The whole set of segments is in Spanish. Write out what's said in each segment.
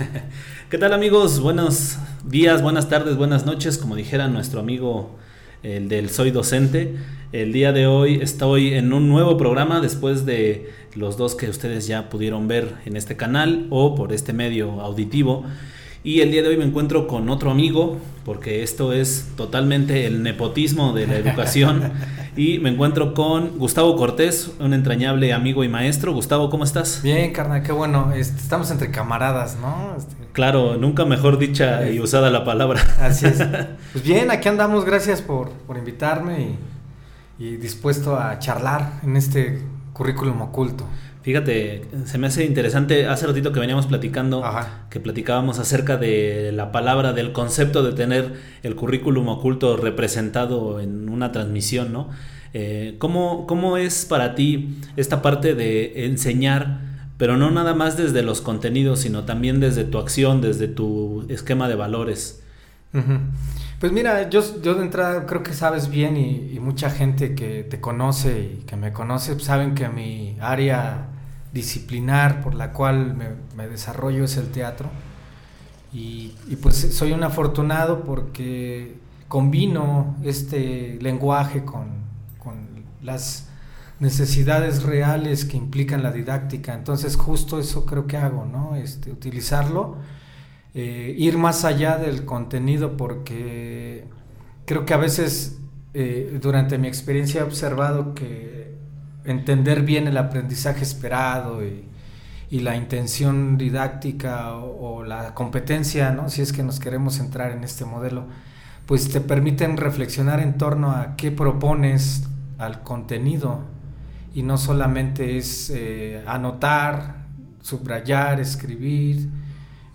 ¿Qué tal amigos? Buenos días, buenas tardes, buenas noches, como dijera nuestro amigo el del Soy Docente. El día de hoy estoy en un nuevo programa después de los dos que ustedes ya pudieron ver en este canal o por este medio auditivo. Y el día de hoy me encuentro con otro amigo, porque esto es totalmente el nepotismo de la educación. y me encuentro con Gustavo Cortés, un entrañable amigo y maestro. Gustavo, ¿cómo estás? Bien, carnal, qué bueno. Este, estamos entre camaradas, ¿no? Este, claro, nunca mejor dicha y usada la palabra. Así es. Pues bien, aquí andamos. Gracias por, por invitarme y, y dispuesto a charlar en este currículum oculto. Fíjate, se me hace interesante, hace ratito que veníamos platicando, que platicábamos acerca de la palabra, del concepto de tener el currículum oculto representado en una transmisión, ¿no? Eh, ¿cómo, ¿Cómo es para ti esta parte de enseñar, pero no nada más desde los contenidos, sino también desde tu acción, desde tu esquema de valores? Pues mira, yo, yo de entrada creo que sabes bien y, mucha gente que te conoce y que me conoce saben que mi área disciplinar por la cual me, desarrollo es el teatro. Y, pues soy un afortunado porque combino este lenguaje con, las necesidades reales que implican la didáctica. Entonces justo eso creo que hago, ¿no? Este, utilizarlo, eh, ir más allá del contenido porque creo que a veces eh, durante mi experiencia he observado que entender bien el aprendizaje esperado y, la intención didáctica o, la competencia, ¿no? si es que nos queremos entrar en este modelo, pues te permiten reflexionar en torno a qué propones al contenido y no solamente es eh, anotar, subrayar, escribir,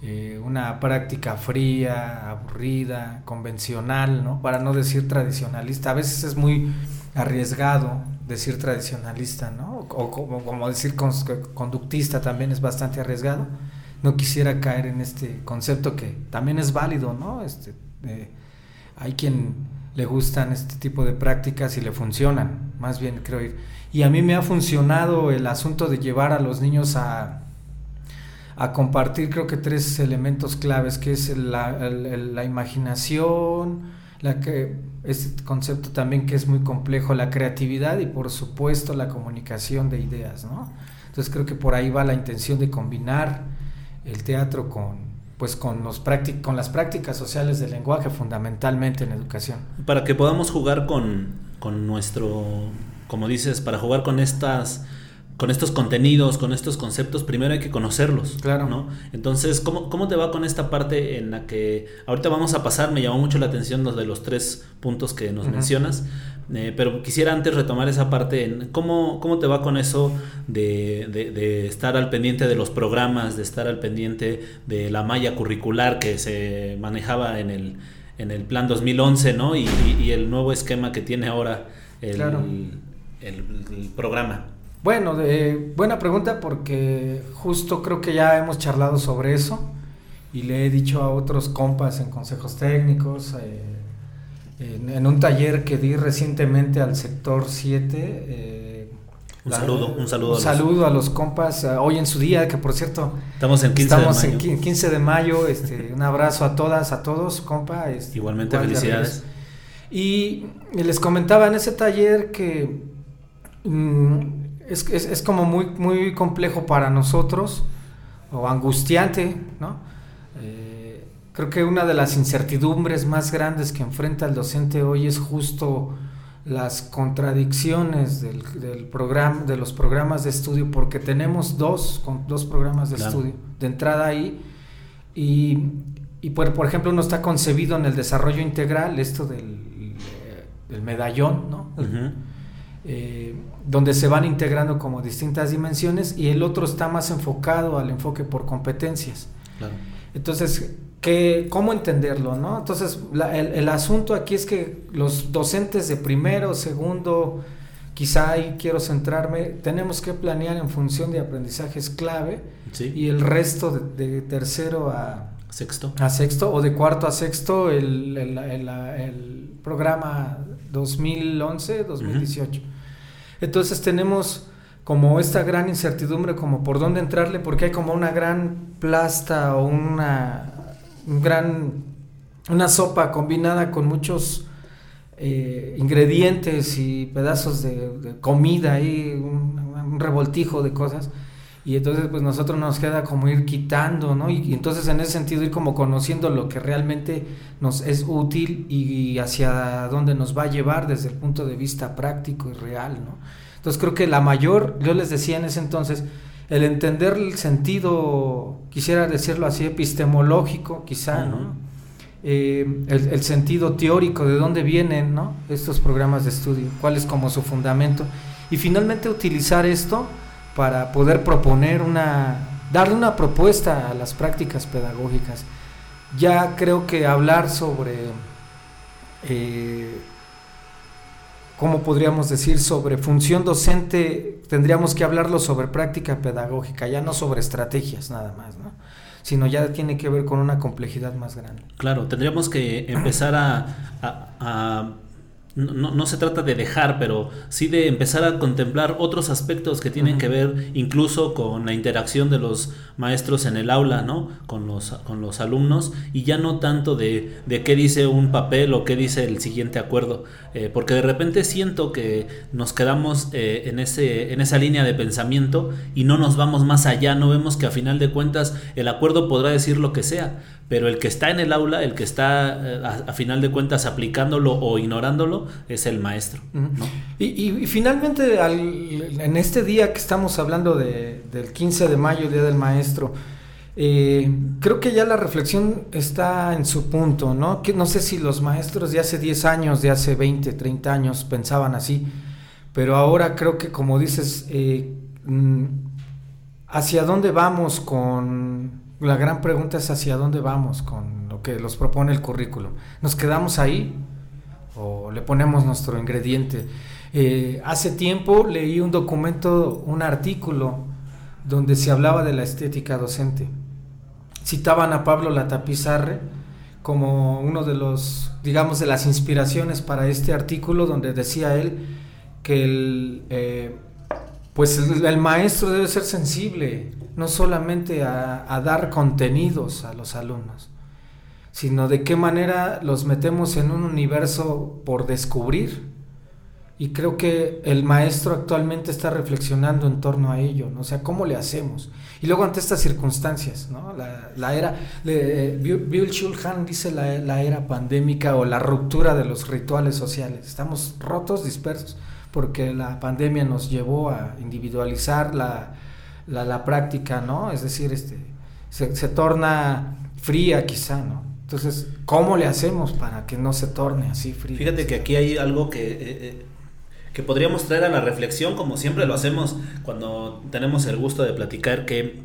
eh, una práctica fría, aburrida, convencional, ¿no? para no decir tradicionalista. A veces es muy arriesgado decir tradicionalista, ¿no? O, como, decir conductista también es bastante arriesgado. No quisiera caer en este concepto que también es válido, ¿no? Este, hay quien le gustan este tipo de prácticas y le funcionan, más bien creo ir. Y a mí me ha funcionado el asunto de llevar a los niños a, a compartir creo que tres elementos claves, que es la, la imaginación, la que este concepto también que es muy complejo, la creatividad y por supuesto la comunicación de ideas, ¿no? Entonces creo que por ahí va la intención de combinar el teatro con pues con los con las prácticas sociales del lenguaje fundamentalmente en educación. Para que podamos jugar con, con nuestro, como dices, para jugar con estas con estos contenidos, con estos conceptos, primero hay que conocerlos. Claro. ¿no? Entonces, ¿cómo, ¿cómo, te va con esta parte en la que ahorita vamos a pasar? Me llamó mucho la atención los de los tres puntos que nos mencionas, eh, pero quisiera antes retomar esa parte. En, ¿cómo, ¿Cómo te va con eso de, de, estar al pendiente de los programas, de estar al pendiente de la malla curricular que se manejaba en el, en el plan 2011, ¿no? Y, y, el nuevo esquema que tiene ahora el, el programa. Bueno, buena pregunta porque justo creo que ya hemos charlado sobre eso y le he dicho a otros compas en consejos técnicos, eh, en, un taller que di recientemente al sector 7. Eh, un saludo, un saludo. Un a saludo los... a los compas eh, hoy en su día, que por cierto. Estamos en 15 estamos de mayo. en 15 de mayo. Este, un abrazo a todas, a todos, compa. Este, Igualmente, felicidades. Y, les comentaba en ese taller que. Mm, es, es, es, como muy, muy complejo para nosotros, o angustiante, ¿no? Eh, creo que una de las incertidumbres más grandes que enfrenta el docente hoy es justo las contradicciones del, del programa, de los programas de estudio, porque tenemos dos, dos programas de estudio de entrada ahí, y, y por, por, ejemplo no está concebido en el desarrollo integral esto del, del medallón, ¿no? Eh, donde se van integrando como distintas dimensiones y el otro está más enfocado al enfoque por competencias. Entonces, ¿qué, ¿cómo entenderlo? ¿no? Entonces, el, asunto aquí es que los docentes de primero, segundo, quizá ahí quiero centrarme, tenemos que planear en función de aprendizajes clave y el resto de, tercero a sexto. a sexto o de cuarto a sexto el, el programa 2011-2018. Entonces tenemos como esta gran incertidumbre, como por dónde entrarle, porque hay como una gran plasta o una un gran una sopa combinada con muchos eh, ingredientes y pedazos de, comida y un, revoltijo de cosas y entonces pues nosotros nos queda como ir quitando, ¿no? Y, entonces en ese sentido ir como conociendo lo que realmente nos es útil y, hacia dónde nos va a llevar desde el punto de vista práctico y real, ¿no? Entonces creo que la mayor, yo les decía en ese entonces, el entender el sentido, quisiera decirlo así, epistemológico quizá, ¿no? Eh, el, el, sentido teórico, de dónde vienen ¿no? estos programas de estudio, cuál es como su fundamento, y finalmente utilizar esto para poder proponer una, darle una propuesta a las prácticas pedagógicas. Ya creo que hablar sobre, eh, ¿cómo podríamos decir? Sobre función docente, tendríamos que hablarlo sobre práctica pedagógica, ya no sobre estrategias nada más, ¿no? sino ya tiene que ver con una complejidad más grande. Claro, tendríamos que empezar a no, no, se trata de dejar, pero sí de empezar a contemplar otros aspectos que tienen que ver incluso con la interacción de los maestros en el aula, ¿no? Con los, con los alumnos y ya no tanto de, de qué dice un papel o qué dice el siguiente acuerdo, eh, porque de repente siento que nos quedamos eh, en, ese, en esa línea de pensamiento y no nos vamos más allá, no vemos que a final de cuentas el acuerdo podrá decir lo que sea, pero el que está en el aula, el que está eh, a, final de cuentas aplicándolo o ignorándolo, es el maestro. y, finalmente, en este día que estamos hablando de, del 15 de mayo, Día del Maestro, eh, creo que ya la reflexión está en su punto, ¿no? Que no sé si los maestros de hace 10 años, de hace 20, 30 años pensaban así, pero ahora creo que como dices, eh, mm, ¿hacia dónde vamos con la gran pregunta es hacia dónde vamos con lo que nos propone el currículo. ¿Nos quedamos ahí o le ponemos nuestro ingrediente? Eh, hace tiempo leí un documento, un artículo donde se hablaba de la estética docente. Citaban a Pablo Latapizarre como uno de los, digamos, de las inspiraciones para este artículo donde decía él que el, eh, pues el, maestro debe ser sensible, no solamente a, dar contenidos a los alumnos, sino de qué manera los metemos en un universo por descubrir. Y creo que el maestro actualmente está reflexionando en torno a ello, ¿no? o sea, ¿cómo le hacemos? Y luego ante estas circunstancias, ¿no? la, era, Bill Schulhan dice la era pandémica o la ruptura de los rituales sociales, estamos rotos, dispersos porque la pandemia nos llevó a individualizar la, la, práctica, ¿no? Es decir, este, se, torna fría quizá, ¿no? Entonces, ¿cómo le hacemos para que no se torne así fría? Fíjate que aquí hay algo que, eh, eh, que podríamos traer a la reflexión, como siempre lo hacemos cuando tenemos el gusto de platicar, que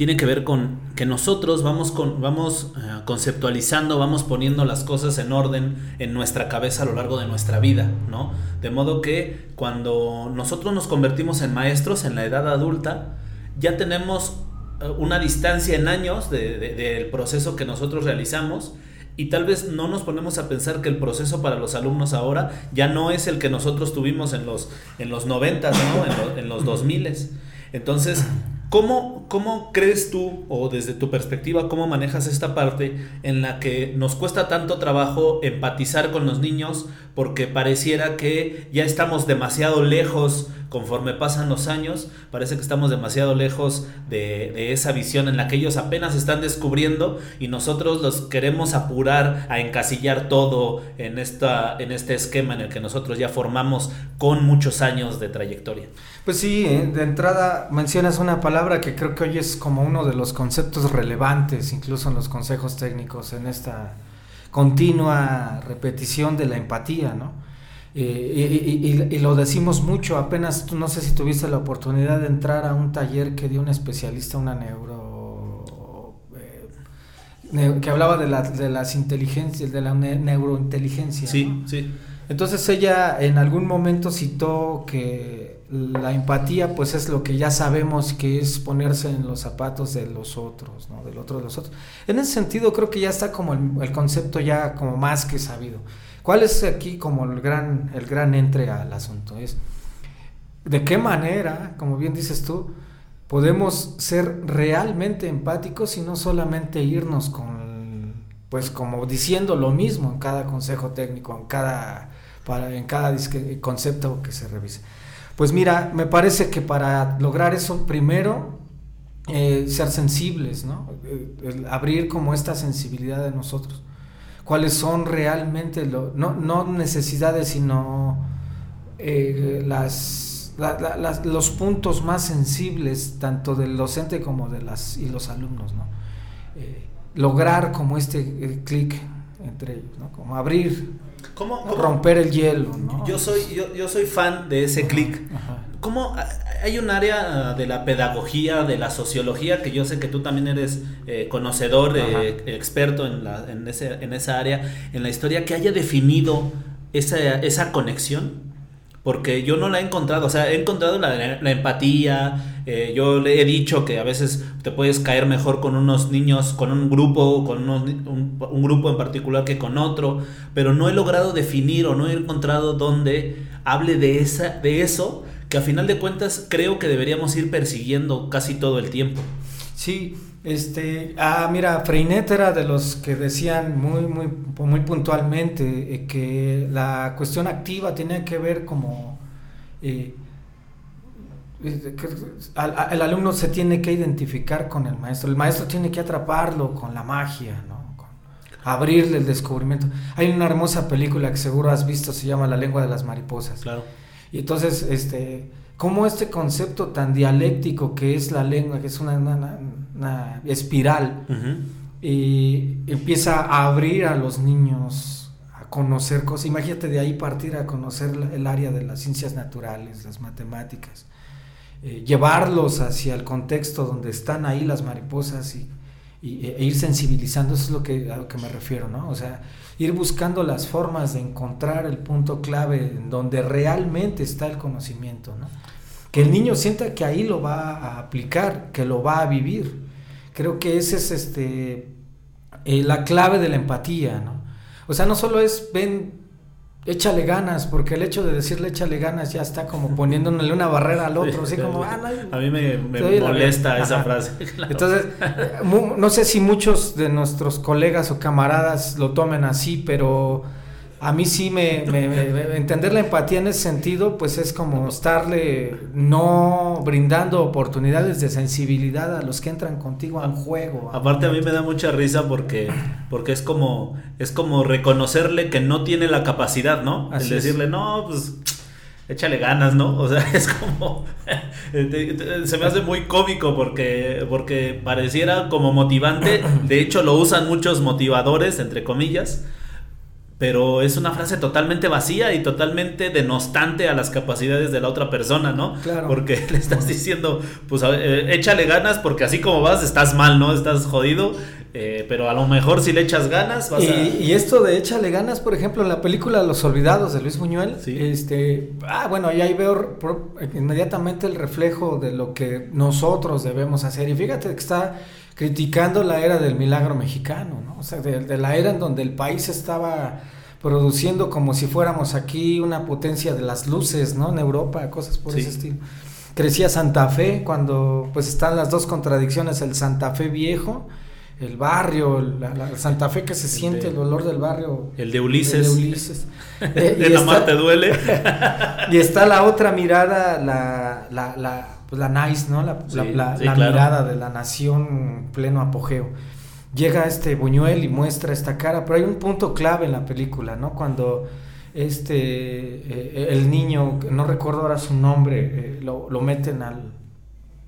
tiene que ver con que nosotros vamos, con, vamos eh, conceptualizando, vamos poniendo las cosas en orden en nuestra cabeza a lo largo de nuestra vida, ¿no? De modo que cuando nosotros nos convertimos en maestros en la edad adulta, ya tenemos eh, una distancia en años del proceso que nosotros realizamos y tal vez no nos ponemos a pensar que el proceso para los alumnos ahora ya no es el que nosotros tuvimos en los, en los 90, ¿no? en, en los 2000. Entonces, ¿Cómo, ¿Cómo crees tú, o desde tu perspectiva, cómo manejas esta parte en la que nos cuesta tanto trabajo empatizar con los niños porque pareciera que ya estamos demasiado lejos conforme pasan los años, parece que estamos demasiado lejos de, esa visión en la que ellos apenas están descubriendo y nosotros los queremos apurar a encasillar todo en, esta, en este esquema en el que nosotros ya formamos con muchos años de trayectoria. Pues sí, eh, de entrada mencionas una palabra que creo que hoy es como uno de los conceptos relevantes, incluso en los consejos técnicos, en esta continua repetición de la empatía, ¿no? Eh, y, lo decimos mucho, apenas no sé si tuviste la oportunidad de entrar a un taller que dio un especialista, una neuro... Eh, que hablaba de, la, de las inteligencias, de la neurointeligencia. Sí, sí. Entonces ella en algún momento citó que la empatía pues es lo que ya sabemos que es ponerse en los zapatos de los otros, ¿no? Del otro de los otros. En ese sentido creo que ya está como el, concepto ya como más que sabido. ¿Cuál es aquí como el gran, el gran entre al asunto? Es de qué manera, como bien dices tú, podemos ser realmente empáticos y no solamente irnos con, pues como diciendo lo mismo en cada consejo técnico, en cada, para, en cada concepto que se revise. Pues mira, me parece que para lograr eso, primero, eh, ser sensibles. Eh, abrir como esta sensibilidad de nosotros. Cuáles son realmente, no, no necesidades, sino eh, los puntos más sensibles tanto del docente como de las y los alumnos, ¿no? Eh, lograr como este eh, clic entre ellos. Como abrir, ¿Cómo, romper el hielo, ¿no? Yo soy, yo, yo soy fan de ese clic. ¿Cómo hay un área de la pedagogía, de la sociología, que yo sé que tú también eres eh, conocedor, experto en, la, en, ese, en esa área, en la historia, que haya definido esa, esa conexión? Porque yo no la he encontrado, o sea, he encontrado la, empatía, eh, yo le he dicho que a veces te puedes caer mejor con unos niños, con un grupo, con un, grupo en particular que con otro, pero no he logrado definir o no he encontrado dónde hable de, esa, de eso, que a final de cuentas creo que deberíamos ir persiguiendo casi todo el tiempo. Sí, este, ah, mira, Freinet era de los que decían muy, muy, muy puntualmente eh, que la cuestión activa tiene que ver como eh, el alumno se tiene que identificar con el maestro, el maestro tiene que atraparlo con la magia, ¿no? Con abrirle el descubrimiento. Hay una hermosa película que seguro has visto, se llama La lengua de las mariposas. Claro. Y entonces, este, cómo este concepto tan dialéctico que es la lengua, que es una una espiral y empieza a abrir a los niños a conocer cosas. Imagínate de ahí partir a conocer el área de las ciencias naturales, las matemáticas, eh, llevarlos hacia el contexto donde están ahí las mariposas y, e ir sensibilizando, eso es lo que, a lo que me refiero, ¿no? O sea, ir buscando las formas de encontrar el punto clave en donde realmente está el conocimiento, ¿no? Que el niño sienta que ahí lo va a aplicar, que lo va a vivir. Creo que esa es este, eh, la clave de la empatía, ¿no? O sea, no solo es, ven, échale ganas, porque el hecho de decirle échale ganas ya está como poniéndole una barrera al otro, así como, ah, no, A mí me, molesta esa frase. Entonces, eh, no sé si muchos de nuestros colegas o camaradas lo tomen así, pero a mí sí me, entender la empatía en ese sentido, pues es como estarle no brindando oportunidades de sensibilidad a los que entran contigo al juego. Aparte a mí me da mucha risa porque, porque es como, es como reconocerle que no tiene la capacidad, ¿no? el decirle, no, pues échale ganas, ¿no? O sea, es como se me hace muy cómico porque porque pareciera como motivante, de hecho lo usan muchos motivadores entre comillas pero es una frase totalmente vacía y totalmente denostante a las capacidades de la otra persona, ¿no? Claro. Porque le estás diciendo, pues eh, échale ganas porque así como vas estás mal, ¿no? Estás jodido, eh, pero a lo mejor si le echas ganas vas y, a... Y esto de échale ganas, por ejemplo, en la película Los Olvidados de Luis Buñuel, este, ah, bueno, ahí veo inmediatamente el reflejo de lo que nosotros debemos hacer. Y fíjate que está criticando la era del milagro mexicano, ¿no? O sea, de, la era en donde el país estaba produciendo como si fuéramos aquí una potencia de las luces, ¿no? En Europa, cosas por ese estilo. Crecía Santa Fe cuando pues están las dos contradicciones, el Santa Fe viejo, el barrio, la, Santa Fe que se siente el olor del barrio. El de Ulises. El de Ulises. eh, y la te duele. y está la otra mirada, la, la pues la nice, ¿no? La, la, mirada de la nación pleno apogeo. Llega este Buñuel y muestra esta cara, pero hay un punto clave en la película, ¿no? Cuando este, eh, el niño, no recuerdo ahora su nombre, eh, lo, lo, meten al,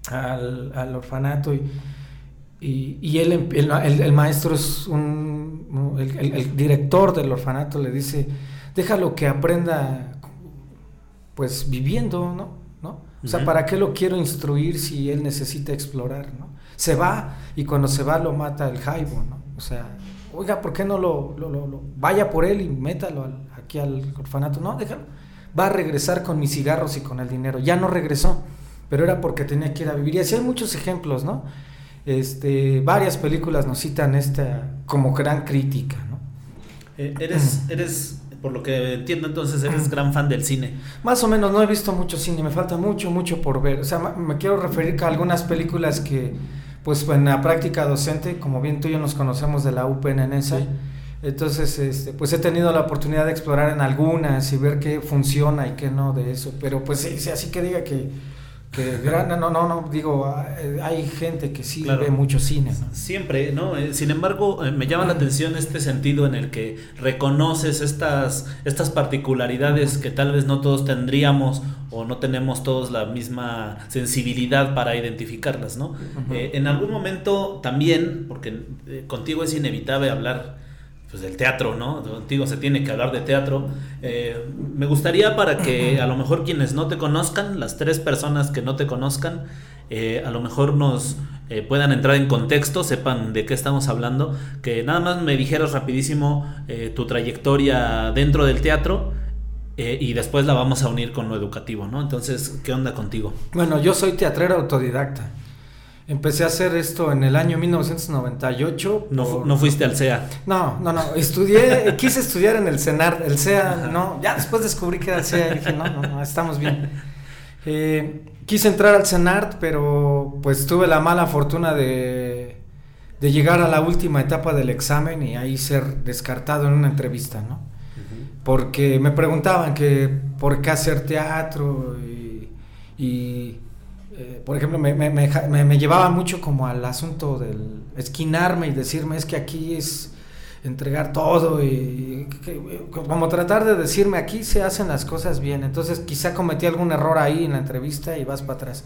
al, orfanato y, y, él, em, el, el, maestro es un, el, el director del orfanato le dice, déjalo que aprenda pues viviendo, ¿no? O sea, ¿para qué lo quiero instruir si él necesita explorar, ¿no? Se va y cuando se va lo mata el jaibo, ¿no? O sea, oiga, ¿por qué no lo, lo, vaya por él y métalo aquí al orfanato? No, déjalo. Va a regresar con mis cigarros y con el dinero. Ya no regresó, pero era porque tenía que ir a vivir. Y así hay muchos ejemplos, ¿no? Este, varias películas nos citan esta como gran crítica, ¿no? Eh, eres, eres por lo que entiendo entonces eres gran fan del cine. Más o menos, no he visto mucho cine, me falta mucho, mucho por ver. O sea, me quiero referir a algunas películas que, pues en la práctica docente, como bien tú y yo nos conocemos de la UPN en esa, entonces, este, pues he tenido la oportunidad de explorar en algunas y ver qué funciona y qué no de eso. Pero pues sí, así que diga que que no, no, no, digo, hay gente que sí ve mucho cine. Siempre, ¿no? Eh, sin embargo, eh, me llama la atención este sentido en el que reconoces estas, estas particularidades que tal vez no todos tendríamos o no tenemos todos la misma sensibilidad para identificarlas, ¿no? Eh, en algún momento también, porque contigo es inevitable hablar pues del teatro, ¿no? Contigo se tiene que hablar de teatro. Eh, me gustaría para que a lo mejor quienes no te conozcan, las tres personas que no te conozcan, eh, a lo mejor nos eh, puedan entrar en contexto, sepan de qué estamos hablando, que nada más me dijeras rapidísimo tu trayectoria dentro del teatro. y después la vamos a unir con lo educativo, ¿no? Entonces, ¿qué onda contigo? Bueno, yo soy teatrero autodidacta. Empecé a hacer esto en el año 1998. No, no fuiste al CEA. No, no, no. Estudié, quise estudiar en el CENAR. El CEA, no. Ya después descubrí que era el CEA y dije, no, no, no estamos bien. Eh, quise entrar al CENART, pero pues tuve la mala fortuna de, de llegar a la última etapa del examen y ahí ser descartado en una entrevista, ¿no? Porque me preguntaban que por qué hacer teatro y eh, por ejemplo, me, me, me, llevaba mucho como al asunto del esquinarme y decirme es que aquí es entregar todo y, como tratar de decirme aquí se hacen las cosas bien. Entonces quizá cometí algún error ahí en la entrevista y vas para atrás.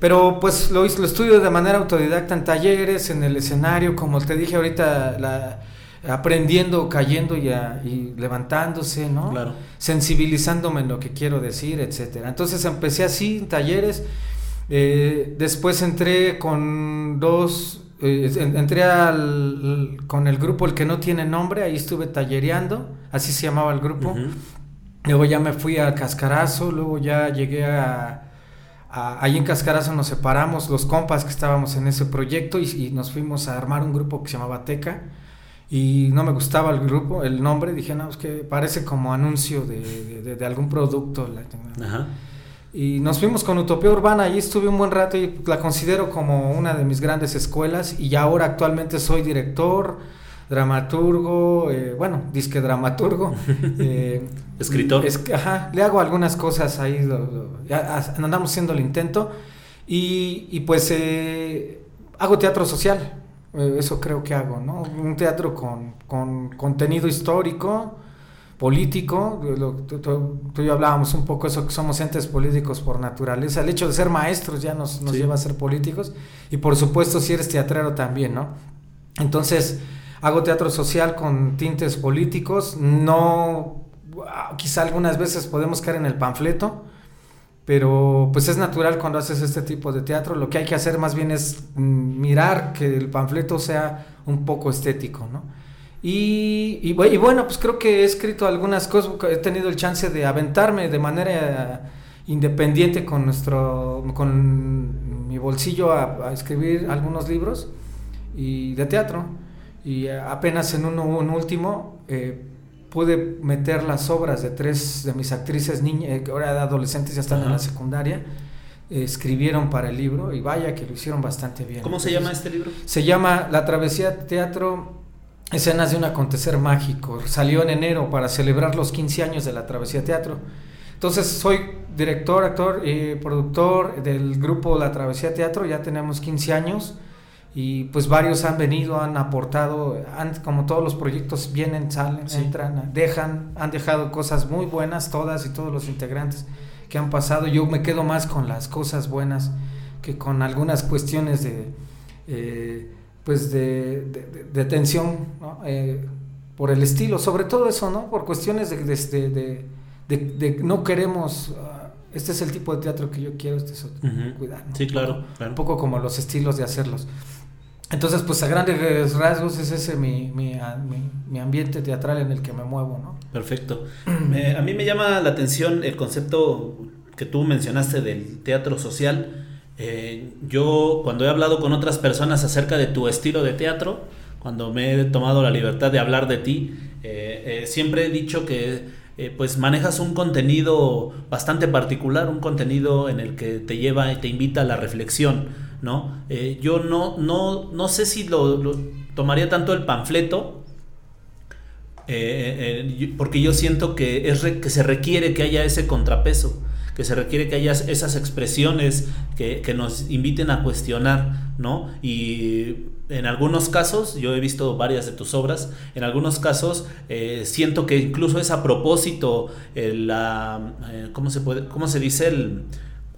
Pero pues lo, lo estudio de manera autodidacta en talleres, en el escenario, como te dije ahorita, la, aprendiendo, cayendo y, y, levantándose, ¿no? Claro. Sensibilizándome en lo que quiero decir, etcétera. Entonces empecé así en talleres. Eh, después entré con dos, eh, entré al, con el grupo El que no tiene nombre, ahí estuve tallereando, así se llamaba el grupo. Luego ya me fui a Cascarazo, luego ya llegué a, ahí en Cascarazo nos separamos los compas que estábamos en ese proyecto y, y nos fuimos a armar un grupo que se llamaba Teca y no me gustaba el grupo, el nombre, dije, no, es que parece como anuncio de, de, algún producto. Y nos fuimos con Utopía Urbana, ahí estuve un buen rato y la considero como una de mis grandes escuelas y ahora actualmente soy director, dramaturgo, eh, bueno, disque dramaturgo. Eh, Escritor. Es, ajá, le hago algunas cosas ahí, andamos haciendo el intento y, y pues eh, hago teatro social. Eh, eso creo que hago, ¿no? Un teatro con, con contenido histórico, político, tú, y yo hablábamos un poco eso que somos entes políticos por naturaleza, el hecho de ser maestros ya nos, nos lleva a ser políticos y por supuesto si eres teatrero también, ¿no? Entonces hago teatro social con tintes políticos, no, quizá algunas veces podemos caer en el panfleto, pero pues es natural cuando haces este tipo de teatro, lo que hay que hacer más bien es mm, mirar que el panfleto sea un poco estético, ¿no? Y, y, bueno, pues creo que he escrito algunas cosas, he tenido el chance de aventarme de manera independiente con nuestro, con mi bolsillo a, escribir algunos libros y de teatro. Y apenas en uno, un último, eh, pude meter las obras de tres de mis actrices niñas, eh, que ahora de adolescentes ya están en la secundaria, escribieron para el libro y vaya que lo hicieron bastante bien. ¿Cómo se llama este libro? Se llama La Travesía Teatro, escenas de un acontecer mágico. Salió en enero para celebrar los 15 años de La Travesía Teatro. Entonces soy director, actor y productor del grupo La Travesía Teatro, ya tenemos 15 años y pues varios han venido, han aportado, han, como todos los proyectos vienen, salen, entran, dejan, han dejado cosas muy buenas todas y todos los integrantes que han pasado. Yo me quedo más con las cosas buenas que con algunas cuestiones de, eh, pues de, de, tensión, eh, por el estilo, sobre todo eso, ¿no? Por cuestiones de, de no queremos... Ah, este es el tipo de teatro que yo quiero, este es otro. Cuidar. Sí, claro, Un poco como los estilos de hacerlos. Entonces, pues a grandes rasgos es ese mi, mi, mi, ambiente teatral en el que me muevo, ¿no? Perfecto. a mí me llama la atención el concepto que tú mencionaste del teatro social. Eh, yo cuando he hablado con otras personas acerca de tu estilo de teatro, cuando me he tomado la libertad de hablar de ti. Eh, siempre he dicho que pues manejas un contenido bastante particular, un contenido en el que te lleva y te invita a la reflexión, ¿no? yo no, no, no sé si lo, tomaría tanto el panfleto, porque yo siento que, es que se requiere que haya ese contrapeso que se requiere que haya esas expresiones que, nos inviten a cuestionar, ¿no? Y en algunos casos, yo he visto varias de tus obras, en algunos casos eh, siento que incluso es a propósito la, eh, ¿cómo se puede, cómo se dice el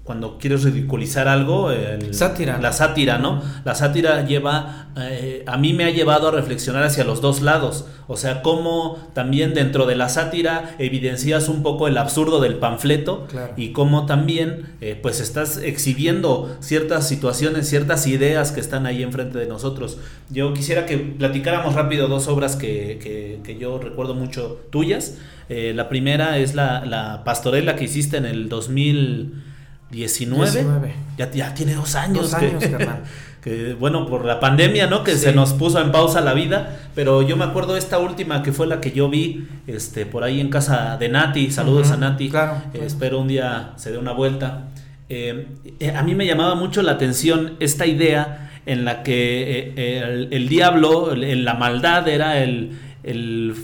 cuando quieres ridiculizar algo, sátira. la sátira, ¿no? La sátira lleva, eh, a mí me ha llevado a reflexionar hacia los dos lados, o sea, cómo también dentro de la sátira evidencias un poco el absurdo del panfleto y cómo también, eh, pues estás exhibiendo ciertas situaciones, ciertas ideas que están ahí enfrente de nosotros. Yo quisiera que platicáramos rápido dos obras que, que, yo recuerdo mucho tuyas. Eh, la primera es la, la pastorela que hiciste en el 2000 19. Ya, ya tiene dos años. que, bueno, por la pandemia, ¿no? Que se nos puso en pausa la vida. Pero yo me acuerdo esta última que fue la que yo vi este, por ahí en casa de Nati. Saludos a Nati. Claro, eh, espero un día se dé una vuelta. Eh, eh, a mí me llamaba mucho la atención esta idea en la que el, diablo, la maldad era el, el,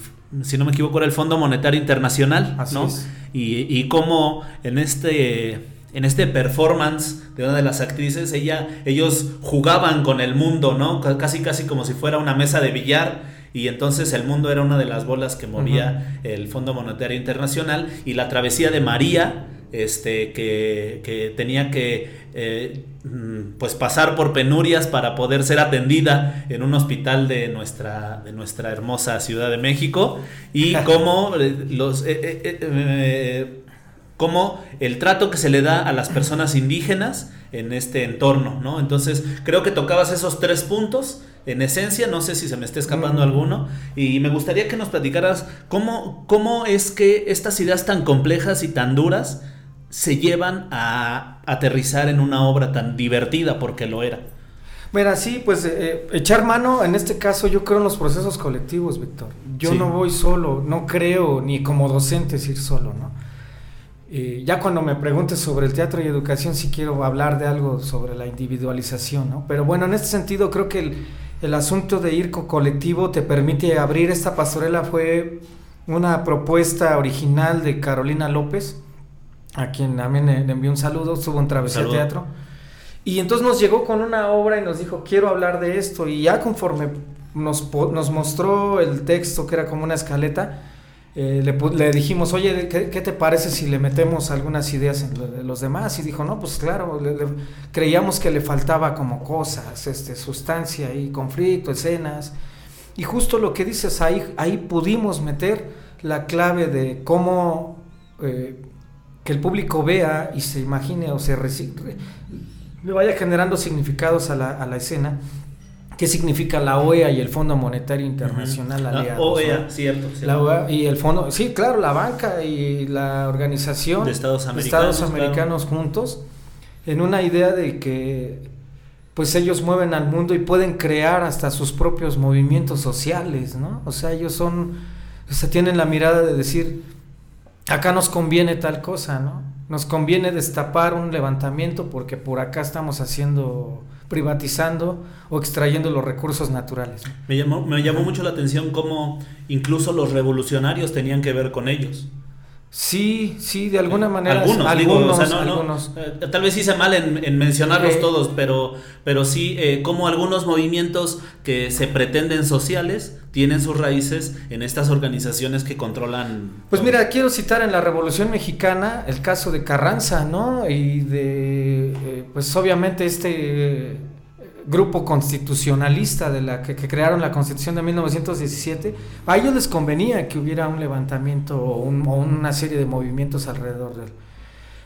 si no me equivoco, era el Fondo Monetario Internacional, ¿no? Y, y cómo en este en este performance de una de las actrices, ella, ellos jugaban con el mundo, ¿no? Casi, casi como si fuera una mesa de billar. Y entonces el mundo era una de las bolas que movía el Fondo Monetario Internacional. Y la travesía de María, este, que, tenía que eh, mm, pues pasar por penurias para poder ser atendida en un hospital de nuestra, de nuestra hermosa Ciudad de México. Y cómo eh, los... Eh, como el trato que se le da a las personas indígenas en este entorno, ¿no? Entonces, creo que tocabas esos tres puntos en esencia, no sé si se me está escapando mm. alguno, y me gustaría que nos platicaras cómo, cómo es que estas ideas tan complejas y tan duras se llevan a aterrizar en una obra tan divertida, porque lo era. Mira, sí, pues eh, eh, echar mano, en este caso yo creo en los procesos colectivos, Víctor. Yo no voy solo, no creo ni como docente ir solo, ¿no? Ya cuando me preguntes sobre el teatro y educación, sí quiero hablar de algo sobre la individualización, ¿no? Pero bueno, en este sentido creo que el, asunto de ir colectivo te permite abrir esta pastorela. Fue una propuesta original de Carolina López, a quien también le, envió un saludo, estuvo en Travesía Teatro. Y entonces nos llegó con una obra y nos dijo, quiero hablar de esto. Y ya conforme nos, nos mostró el texto, que era como una escaleta, eh, le, dijimos, oye, ¿qué, te parece si le metemos algunas ideas en los demás? Y dijo, no, pues claro, creíamos que le faltaba como cosas, este, sustancia y conflicto, escenas. Y justo lo que dices, ahí, ahí pudimos meter la clave de cómo eh, que el público vea y se imagine o se le vaya generando significados a la, a la escena qué significa la OEA y el Fondo Monetario Internacional La OEA, cierto. La OEA y el fondo, sí, claro, la banca y la organización de Estados Americanos, juntos en una idea de que pues ellos mueven al mundo y pueden crear hasta sus propios movimientos sociales, ¿no? O sea, ellos son, o sea, tienen la mirada de decir, acá nos conviene tal cosa, ¿no? Nos conviene destapar un levantamiento porque por acá estamos haciendo privatizando o extrayendo los recursos naturales. Me llamó, mucho la atención cómo incluso los revolucionarios tenían que ver con ellos. Sí, sí, de alguna manera. Algunos, algunos, eh, tal vez hice mal en, mencionarlos todos, pero, pero sí, eh, como algunos movimientos que se pretenden sociales tienen sus raíces en estas organizaciones que controlan. Pues mira, quiero citar en la Revolución Mexicana el caso de Carranza, ¿no? Y de, eh, pues obviamente este grupo constitucionalista de la que, crearon la constitución de 1917, a ellos les convenía que hubiera un levantamiento o, una serie de movimientos alrededor de él.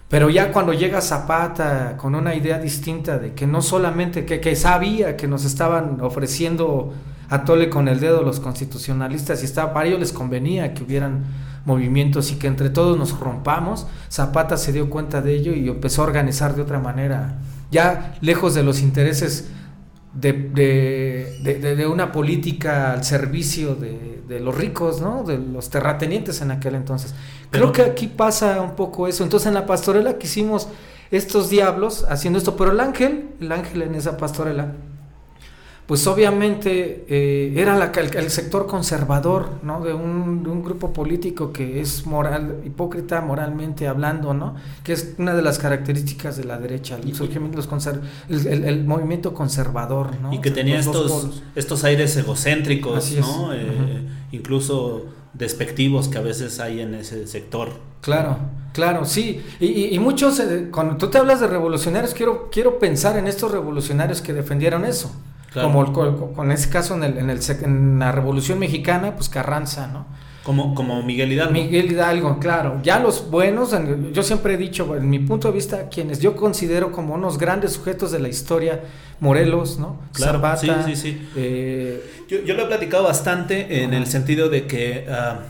Pero ya cuando llega Zapata con una idea distinta de que no solamente, que, sabía que nos estaban ofreciendo a tole con el dedo los constitucionalistas y estaba, para ellos les convenía que hubieran movimientos y que entre todos nos rompamos, Zapata se dio cuenta de ello y empezó a organizar de otra manera, ya lejos de los intereses de, una política al servicio de, los ricos, ¿no? De los terratenientes en aquel entonces. Creo que aquí pasa un poco eso. Entonces en la pastorela que hicimos estos diablos haciendo esto, pero el ángel, el ángel en esa pastorela, pues obviamente eh, era el, sector conservador, ¿no? De un, grupo político que es moral, hipócrita moralmente hablando, ¿no? Que es una de las características de la derecha, el, surgimiento, el, movimiento conservador, ¿no? Y que tenía estos, estos aires egocéntricos, ¿no? Eh, incluso despectivos que a veces hay en ese sector. Claro, claro, sí. Y, muchos, eh, cuando tú te hablas de revolucionarios, quiero, quiero pensar en estos revolucionarios que defendieron eso. Como con, ese caso en, el, en, el, en la Revolución Mexicana, pues Carranza, ¿no? Como, como Miguel Hidalgo. Miguel Hidalgo, claro. Ya los buenos, yo siempre he dicho, en mi punto de vista, quienes yo considero como unos grandes sujetos de la historia, Morelos, ¿no? Claro, sí, sí, sí. Eh, yo, yo, lo he platicado bastante en el sentido de que, ah,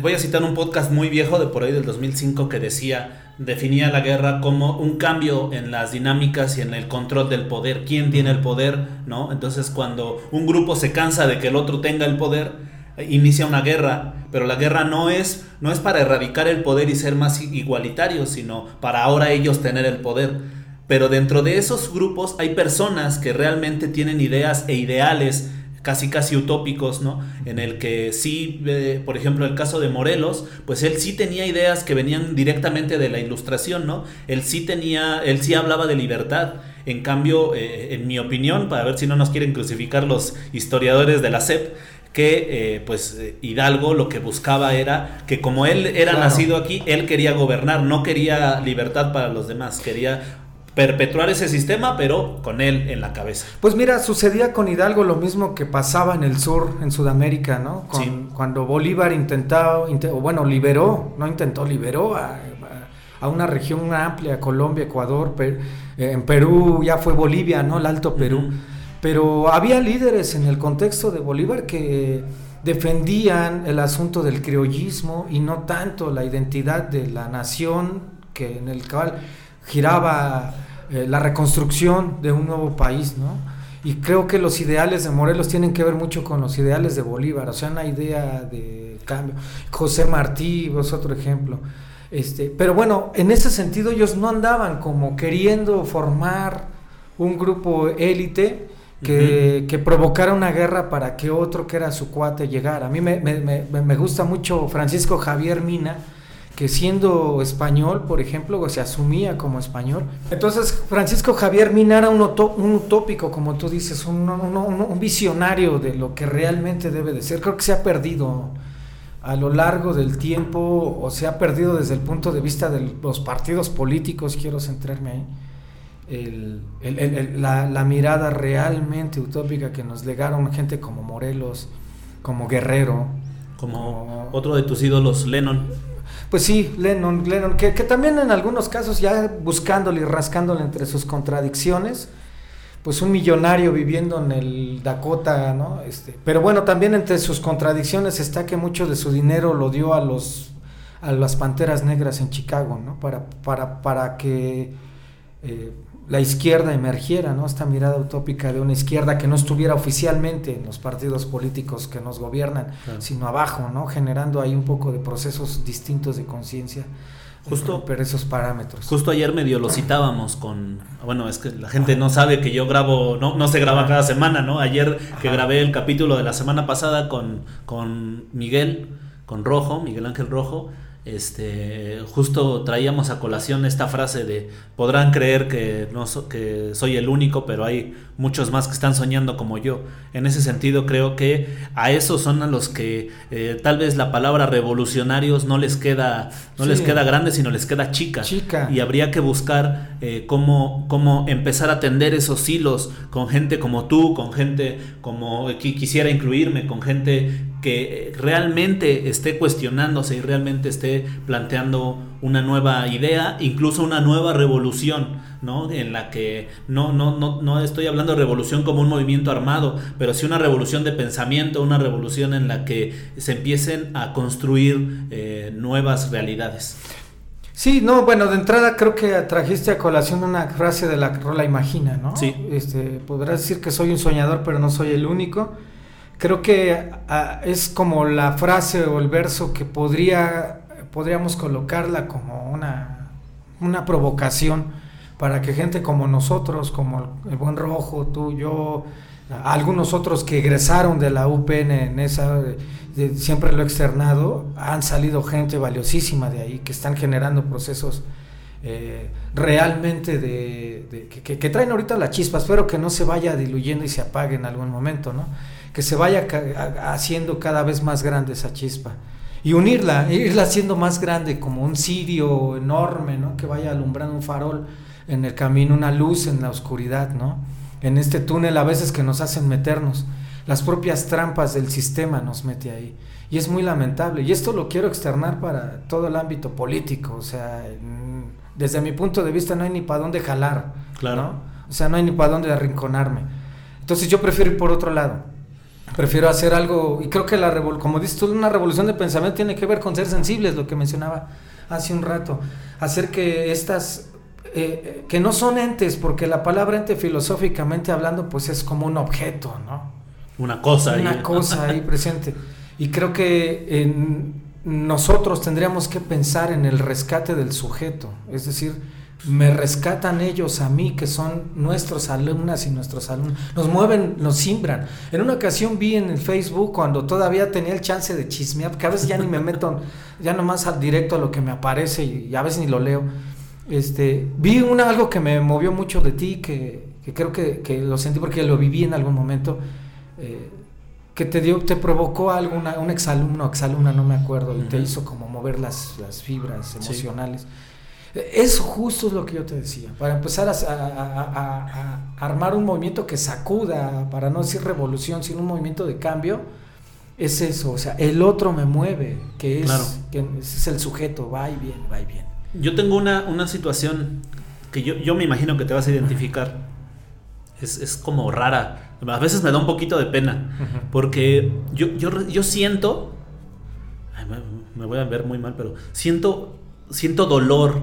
voy a citar un podcast muy viejo de por ahí del 2005 que decía definía la guerra como un cambio en las dinámicas y en el control del poder, quién tiene el poder, ¿no? Entonces cuando un grupo se cansa de que el otro tenga el poder, inicia una guerra, pero la guerra no es no es para erradicar el poder y ser más igualitarios, sino para ahora ellos tener el poder. Pero dentro de esos grupos hay personas que realmente tienen ideas e ideales casi casi utópicos, ¿no? En el que sí, eh, por ejemplo, el caso de Morelos, pues él sí tenía ideas que venían directamente de la ilustración, ¿no? Él sí tenía, él sí hablaba de libertad. En cambio, eh, en mi opinión, para ver si no nos quieren crucificar los historiadores de la SEP, que eh, pues Hidalgo lo que buscaba era que como él era nacido aquí, él quería gobernar, no quería libertad para los demás, quería perpetuar ese sistema, pero con él en la cabeza. Pues mira, sucedía con Hidalgo lo mismo que pasaba en el sur, en Sudamérica, ¿no? Cuando Bolívar intentaba, o bueno, liberó, no intentó, liberó a, una región amplia, Colombia, Ecuador, eh, en Perú ya fue Bolivia, ¿no? El Alto Perú. Pero había líderes en el contexto de Bolívar que defendían el asunto del criollismo y no tanto la identidad de la nación que en el cual giraba eh, la reconstrucción de un nuevo país, ¿no? Y creo que los ideales de Morelos tienen que ver mucho con los ideales de Bolívar, o sea, una idea de cambio. José Martí es otro ejemplo. Este, pero bueno, en ese sentido ellos no andaban como queriendo formar un grupo élite que, que, provocara una guerra para que otro que era su cuate llegara. A mí me, me, me gusta mucho Francisco Javier Mina, que siendo español, por ejemplo, se asumía como español. Entonces, Francisco Javier Mina era un, utópico, como tú dices, un, un, visionario de lo que realmente debe de ser. Creo que se ha perdido a lo largo del tiempo, o se ha perdido desde el punto de vista de los partidos políticos, quiero centrarme ahí. la, mirada realmente utópica que nos legaron gente como Morelos, como Guerrero. como... otro de tus ídolos, Lennon. Pues sí, Lennon, Lennon, que, también en algunos casos ya buscándole y rascándole entre sus contradicciones, pues un millonario viviendo en el Dakota, ¿no? Este, pero bueno, también entre sus contradicciones está que mucho de su dinero lo dio a los a las Panteras Negras en Chicago, ¿no? Para, para, para que eh, la izquierda emergiera, ¿no? Esta mirada utópica de una izquierda que no estuviera oficialmente en los partidos políticos que nos gobiernan, sino abajo, ¿no? Generando ahí un poco de procesos distintos de conciencia. Justo pero esos parámetros. Justo ayer medio lo citábamos con, bueno, es que la gente no sabe que yo grabo, no, no se graba cada semana, ¿no? Ayer que grabé el capítulo de la semana pasada con, con Miguel, con Rojo, Miguel Ángel Rojo, este, justo traíamos a colación esta frase de podrán creer que, no que soy el único, pero hay muchos más que están soñando como yo. En ese sentido creo que a esos son a los que eh, tal vez la palabra revolucionarios no les queda, no les queda grande, sino les queda chica. chica. Y habría que buscar eh, cómo, cómo empezar a tender esos hilos con gente como tú, con gente como que quisiera incluirme, con gente que realmente esté cuestionándose y realmente esté planteando una nueva idea, incluso una nueva revolución, ¿no? En la que no, no, no, no estoy hablando de revolución como un movimiento armado, pero sí una revolución de pensamiento, una revolución en la que se empiecen a construir eh, nuevas realidades. Sí, no, bueno, de entrada creo que trajiste a colación una frase de la rola Imagina, ¿no? Sí. Este, podrás decir que soy un soñador, pero no soy el único. Creo que ah, es como la frase o el verso que podría, podríamos colocarla como una, una provocación para que gente como nosotros, como el Buen Rojo, tú, yo, algunos otros que egresaron de la UPN en esa siempre lo he externado, han salido gente valiosísima de ahí que están generando procesos eh, realmente de, que, traen ahorita la chispa. Espero que no se vaya diluyendo y se apague en algún momento, ¿no? Que se vaya haciendo cada vez más grande esa chispa. Y unirla, irla haciendo más grande, como un cirio enorme, ¿no? Que vaya alumbrando un farol en el camino, una luz en la oscuridad, ¿no? En este túnel a veces que nos hacen meternos las propias trampas del sistema nos mete ahí. Y es muy lamentable. Y esto lo quiero externar para todo el ámbito político. O sea, desde mi punto de vista no hay ni para dónde jalar. Claro. O sea, no hay ni para dónde arrinconarme. Entonces yo prefiero ir por otro lado. Prefiero hacer algo, y creo que la como dices tú, una revolución de pensamiento tiene que ver con ser sensibles, lo que mencionaba hace un rato. Hacer que estas eh, que no son entes, porque la palabra ente filosóficamente hablando, pues es como un objeto, ¿no? una cosa ahí. Una cosa ahí presente. Y creo que en nosotros tendríamos que pensar en el rescate del sujeto, es decir, me rescatan ellos a mí, que son nuestros alumnas y nuestros alumnos. Nos mueven, nos simbran. En una ocasión vi en el Facebook, cuando todavía tenía el chance de chismear, porque a veces ya ni me meto, ya nomás al directo a lo que me aparece y, a veces ni lo leo. Este, vi una, algo que me movió mucho de ti, que, creo que, que, lo sentí porque lo viví en algún momento. Eh, que te dio, te provocó alguna, un exalumno, exalumna, no me acuerdo, y te hizo como mover las, las fibras emocionales. Eso justo es lo que yo te decía, para empezar a, armar un movimiento que sacuda, para no decir revolución, sino un movimiento de cambio, es eso, o sea, el otro me mueve, que es, que es el sujeto, va y viene, va y viene. Yo tengo una, una situación que yo, yo me imagino que te vas a identificar, es, es como rara, a veces me da un poquito de pena, porque yo, yo, yo siento, me, voy a ver muy mal, pero siento, siento dolor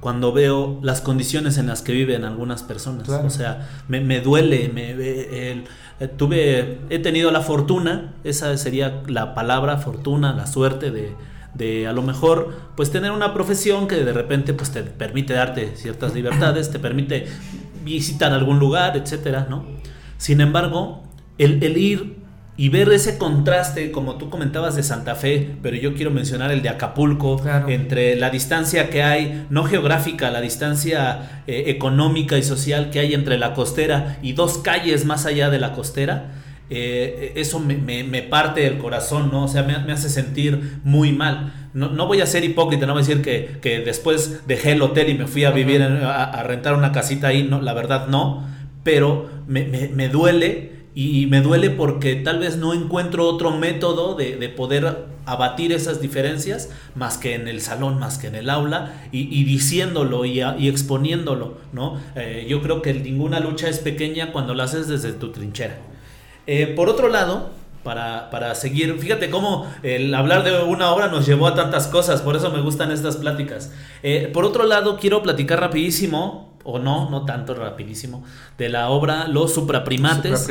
cuando veo las condiciones en las que viven algunas personas. O sea, me, duele, me, el, eh, tuve, he tenido la fortuna, esa sería la palabra fortuna, la suerte de, de a lo mejor pues tener una profesión que de repente pues te permite darte ciertas libertades, te permite visitar algún lugar, etcétera, ¿no? Sin embargo, el, ir y ver ese contraste, como tú comentabas de Santa Fe, pero yo quiero mencionar el de Acapulco, entre la distancia que hay, no geográfica, la distancia eh, económica y social que hay entre la costera y dos calles más allá de la costera, eh, eso me, parte el corazón, ¿no? O sea, me, hace sentir muy mal. No, voy a ser hipócrita, no voy a decir que, después dejé el hotel y me fui a vivir, a, a rentar una casita ahí, no, la verdad no pero me, duele y me duele porque tal vez no encuentro otro método de, poder abatir esas diferencias más que en el salón, más que en el aula y, diciéndolo y, exponiéndolo, ¿no? Eh, yo creo que ninguna lucha es pequeña cuando la haces desde tu trinchera. Eh, por otro lado, para, seguir. Fíjate cómo el hablar de una obra nos llevó a tantas cosas, por eso me gustan estas pláticas. Eh, por otro lado, quiero platicar rapidísimo o no, no tanto rapidísimo, de la obra Los Supraprimates,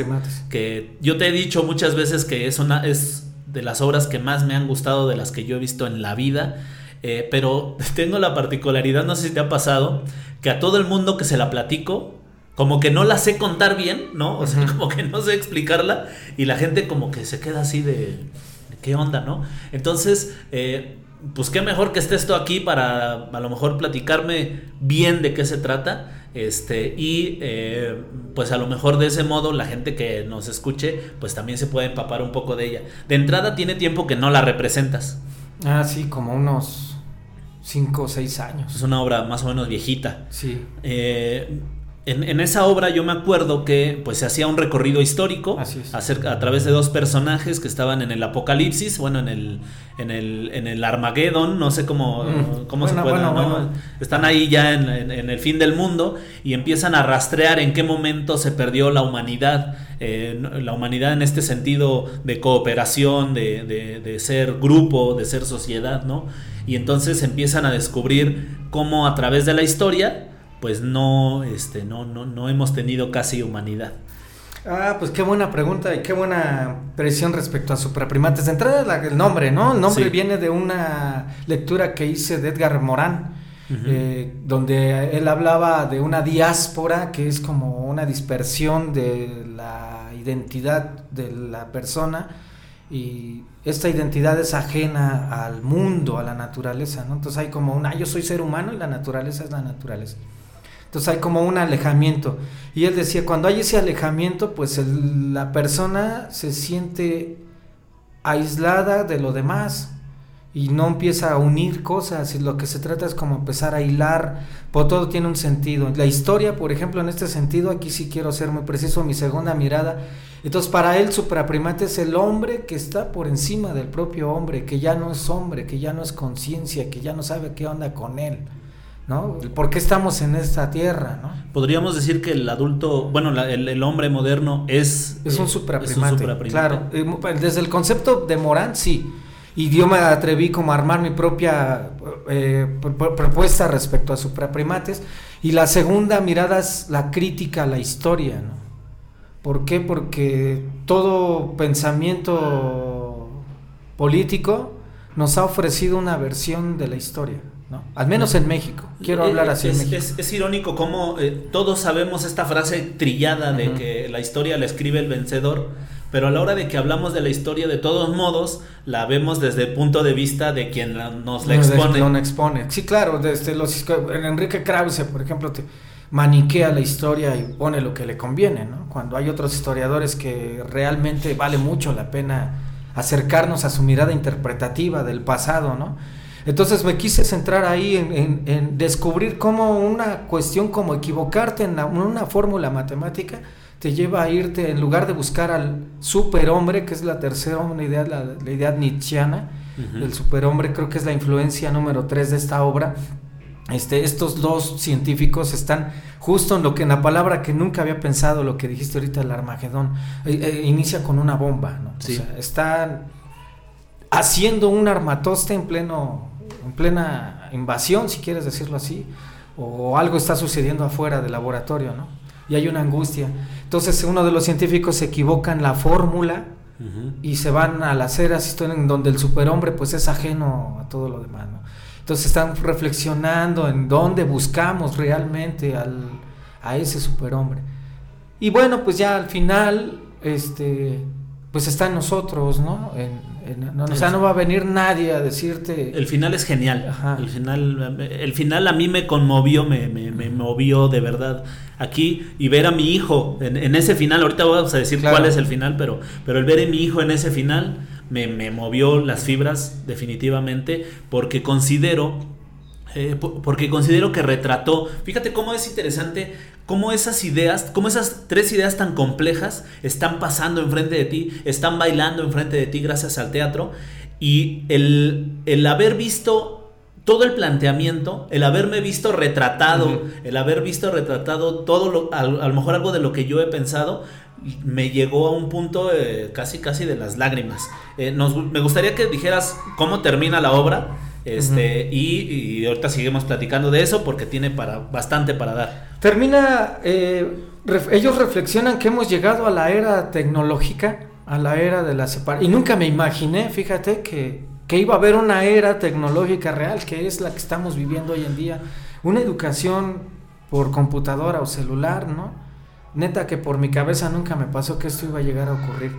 que yo te he dicho muchas veces que es una es de las obras que más me han gustado de las que yo he visto en la vida, eh, pero tengo la particularidad, no sé si te ha pasado, que a todo el mundo que se la platico, como que no la sé contar bien, ¿no? O sea, como que no sé explicarla y la gente como que se queda así de, ¿qué onda, no? Entonces, eh, pues qué mejor que estés tú aquí para a lo mejor platicarme bien de qué se trata. Este, y eh, pues a lo mejor de ese modo la gente que nos escuche, pues también se puede empapar un poco de ella. De entrada tiene tiempo que no la representas. Ah, sí, como unos 5 o 6 años. Es una obra más o menos viejita. Sí. Eh, en, esa obra yo me acuerdo que pues se hacía un recorrido histórico a través de dos personajes que estaban en el apocalipsis, bueno, en el, en el, en el Armageddon, no sé cómo, mm. cómo se puede, están ahí ya en, el fin del mundo y empiezan a rastrear en qué momento se perdió la humanidad, eh, la humanidad en este sentido de cooperación, de, de, de ser grupo, de ser sociedad, ¿no? Y entonces empiezan a descubrir cómo a través de la historia, pues no, este, no, no, no hemos tenido casi humanidad. Ah, pues qué buena pregunta y qué buena presión respecto a supraprimates. De entrada el nombre, ¿no? El nombre viene de una lectura que hice de Edgar Morán, eh, donde él hablaba de una diáspora que es como una dispersión de la identidad de la persona y esta identidad es ajena al mundo, a la naturaleza, ¿no? Entonces hay como una, yo soy ser humano y la naturaleza es la naturaleza. Entonces hay como un alejamiento. Y él decía, cuando hay ese alejamiento, pues la persona se siente aislada de lo demás y no empieza a unir cosas y lo que se trata es como empezar a hilar, por todo tiene un sentido. La historia, por ejemplo, en este sentido, aquí sí quiero ser muy preciso, mi segunda mirada. Entonces, para él, supraprimate es el hombre que está por encima del propio hombre, que ya no es hombre, que ya no es conciencia, que ya no sabe qué onda con él. ¿No? ¿Por qué estamos en esta tierra, ¿no? Podríamos decir que el adulto, bueno, el, hombre moderno es... Es un supraprimate, claro. Desde el concepto de Morán, sí. Y yo me atreví como a armar mi propia eh, propuesta respecto a supraprimates. Y la segunda mirada es la crítica a la historia, ¿no? ¿Por qué? Porque todo pensamiento político nos ha ofrecido una versión de la historia. ¿No? Al menos en México. Quiero eh, hablar así. Es, irónico cómo eh, todos sabemos esta frase trillada de que la historia la escribe el vencedor, pero a la hora de que hablamos de la historia, de todos modos, la vemos desde el punto de vista de quien nos la expone. expone. Sí, claro, desde los Enrique Krause, por ejemplo, te maniquea la historia y pone lo que le conviene, ¿no? Cuando hay otros historiadores que realmente vale mucho la pena acercarnos a su mirada interpretativa del pasado, ¿no? Entonces me quise centrar ahí en, descubrir cómo una cuestión como equivocarte en, una fórmula matemática te lleva a irte, en lugar de buscar al superhombre, que es la tercera idea, la, idea nietzscheana, el superhombre creo que es la influencia número tres de esta obra, este, estos dos científicos están justo en lo que en la palabra que nunca había pensado, lo que dijiste ahorita, el Armagedón, eh, eh, inicia con una bomba, ¿no? están haciendo un armatoste en pleno en plena invasión, si quieres decirlo así, o algo está sucediendo afuera del laboratorio, ¿no? Y hay una angustia. Entonces uno de los científicos se equivoca en la fórmula y se van a las eras en donde el superhombre pues es ajeno a todo lo demás, ¿no? Entonces están reflexionando en dónde buscamos realmente al, a ese superhombre. Y bueno, pues ya al final, este, pues está en nosotros, ¿no? En, no, o sea, no va a venir nadie a decirte. El final es genial. El final, el final a mí me conmovió, me, me, movió de verdad aquí y ver a mi hijo en, ese final. Ahorita vamos a decir cuál es el final, pero, pero el ver a mi hijo en ese final me, me movió las fibras definitivamente porque considero eh, porque considero que retrató, fíjate cómo es interesante, cómo esas ideas, cómo esas tres ideas tan complejas están pasando enfrente de ti, están bailando enfrente de ti gracias al teatro, y el, el haber visto todo el planteamiento, el haberme visto retratado, el haber visto retratado todo lo, a, lo mejor algo de lo que yo he pensado, me llegó a un punto eh, casi casi de las lágrimas. Eh, me gustaría que dijeras cómo termina la obra este, y, ahorita seguimos platicando de eso porque tiene para, bastante para dar. Termina, eh, ellos reflexionan que hemos llegado a la era tecnológica, a la era de la separación. Y nunca me imaginé, fíjate, que, que iba a haber una era tecnológica real, que es la que estamos viviendo hoy en día. Una educación por computadora o celular, ¿no? Neta que por mi cabeza nunca me pasó que esto iba a llegar a ocurrir.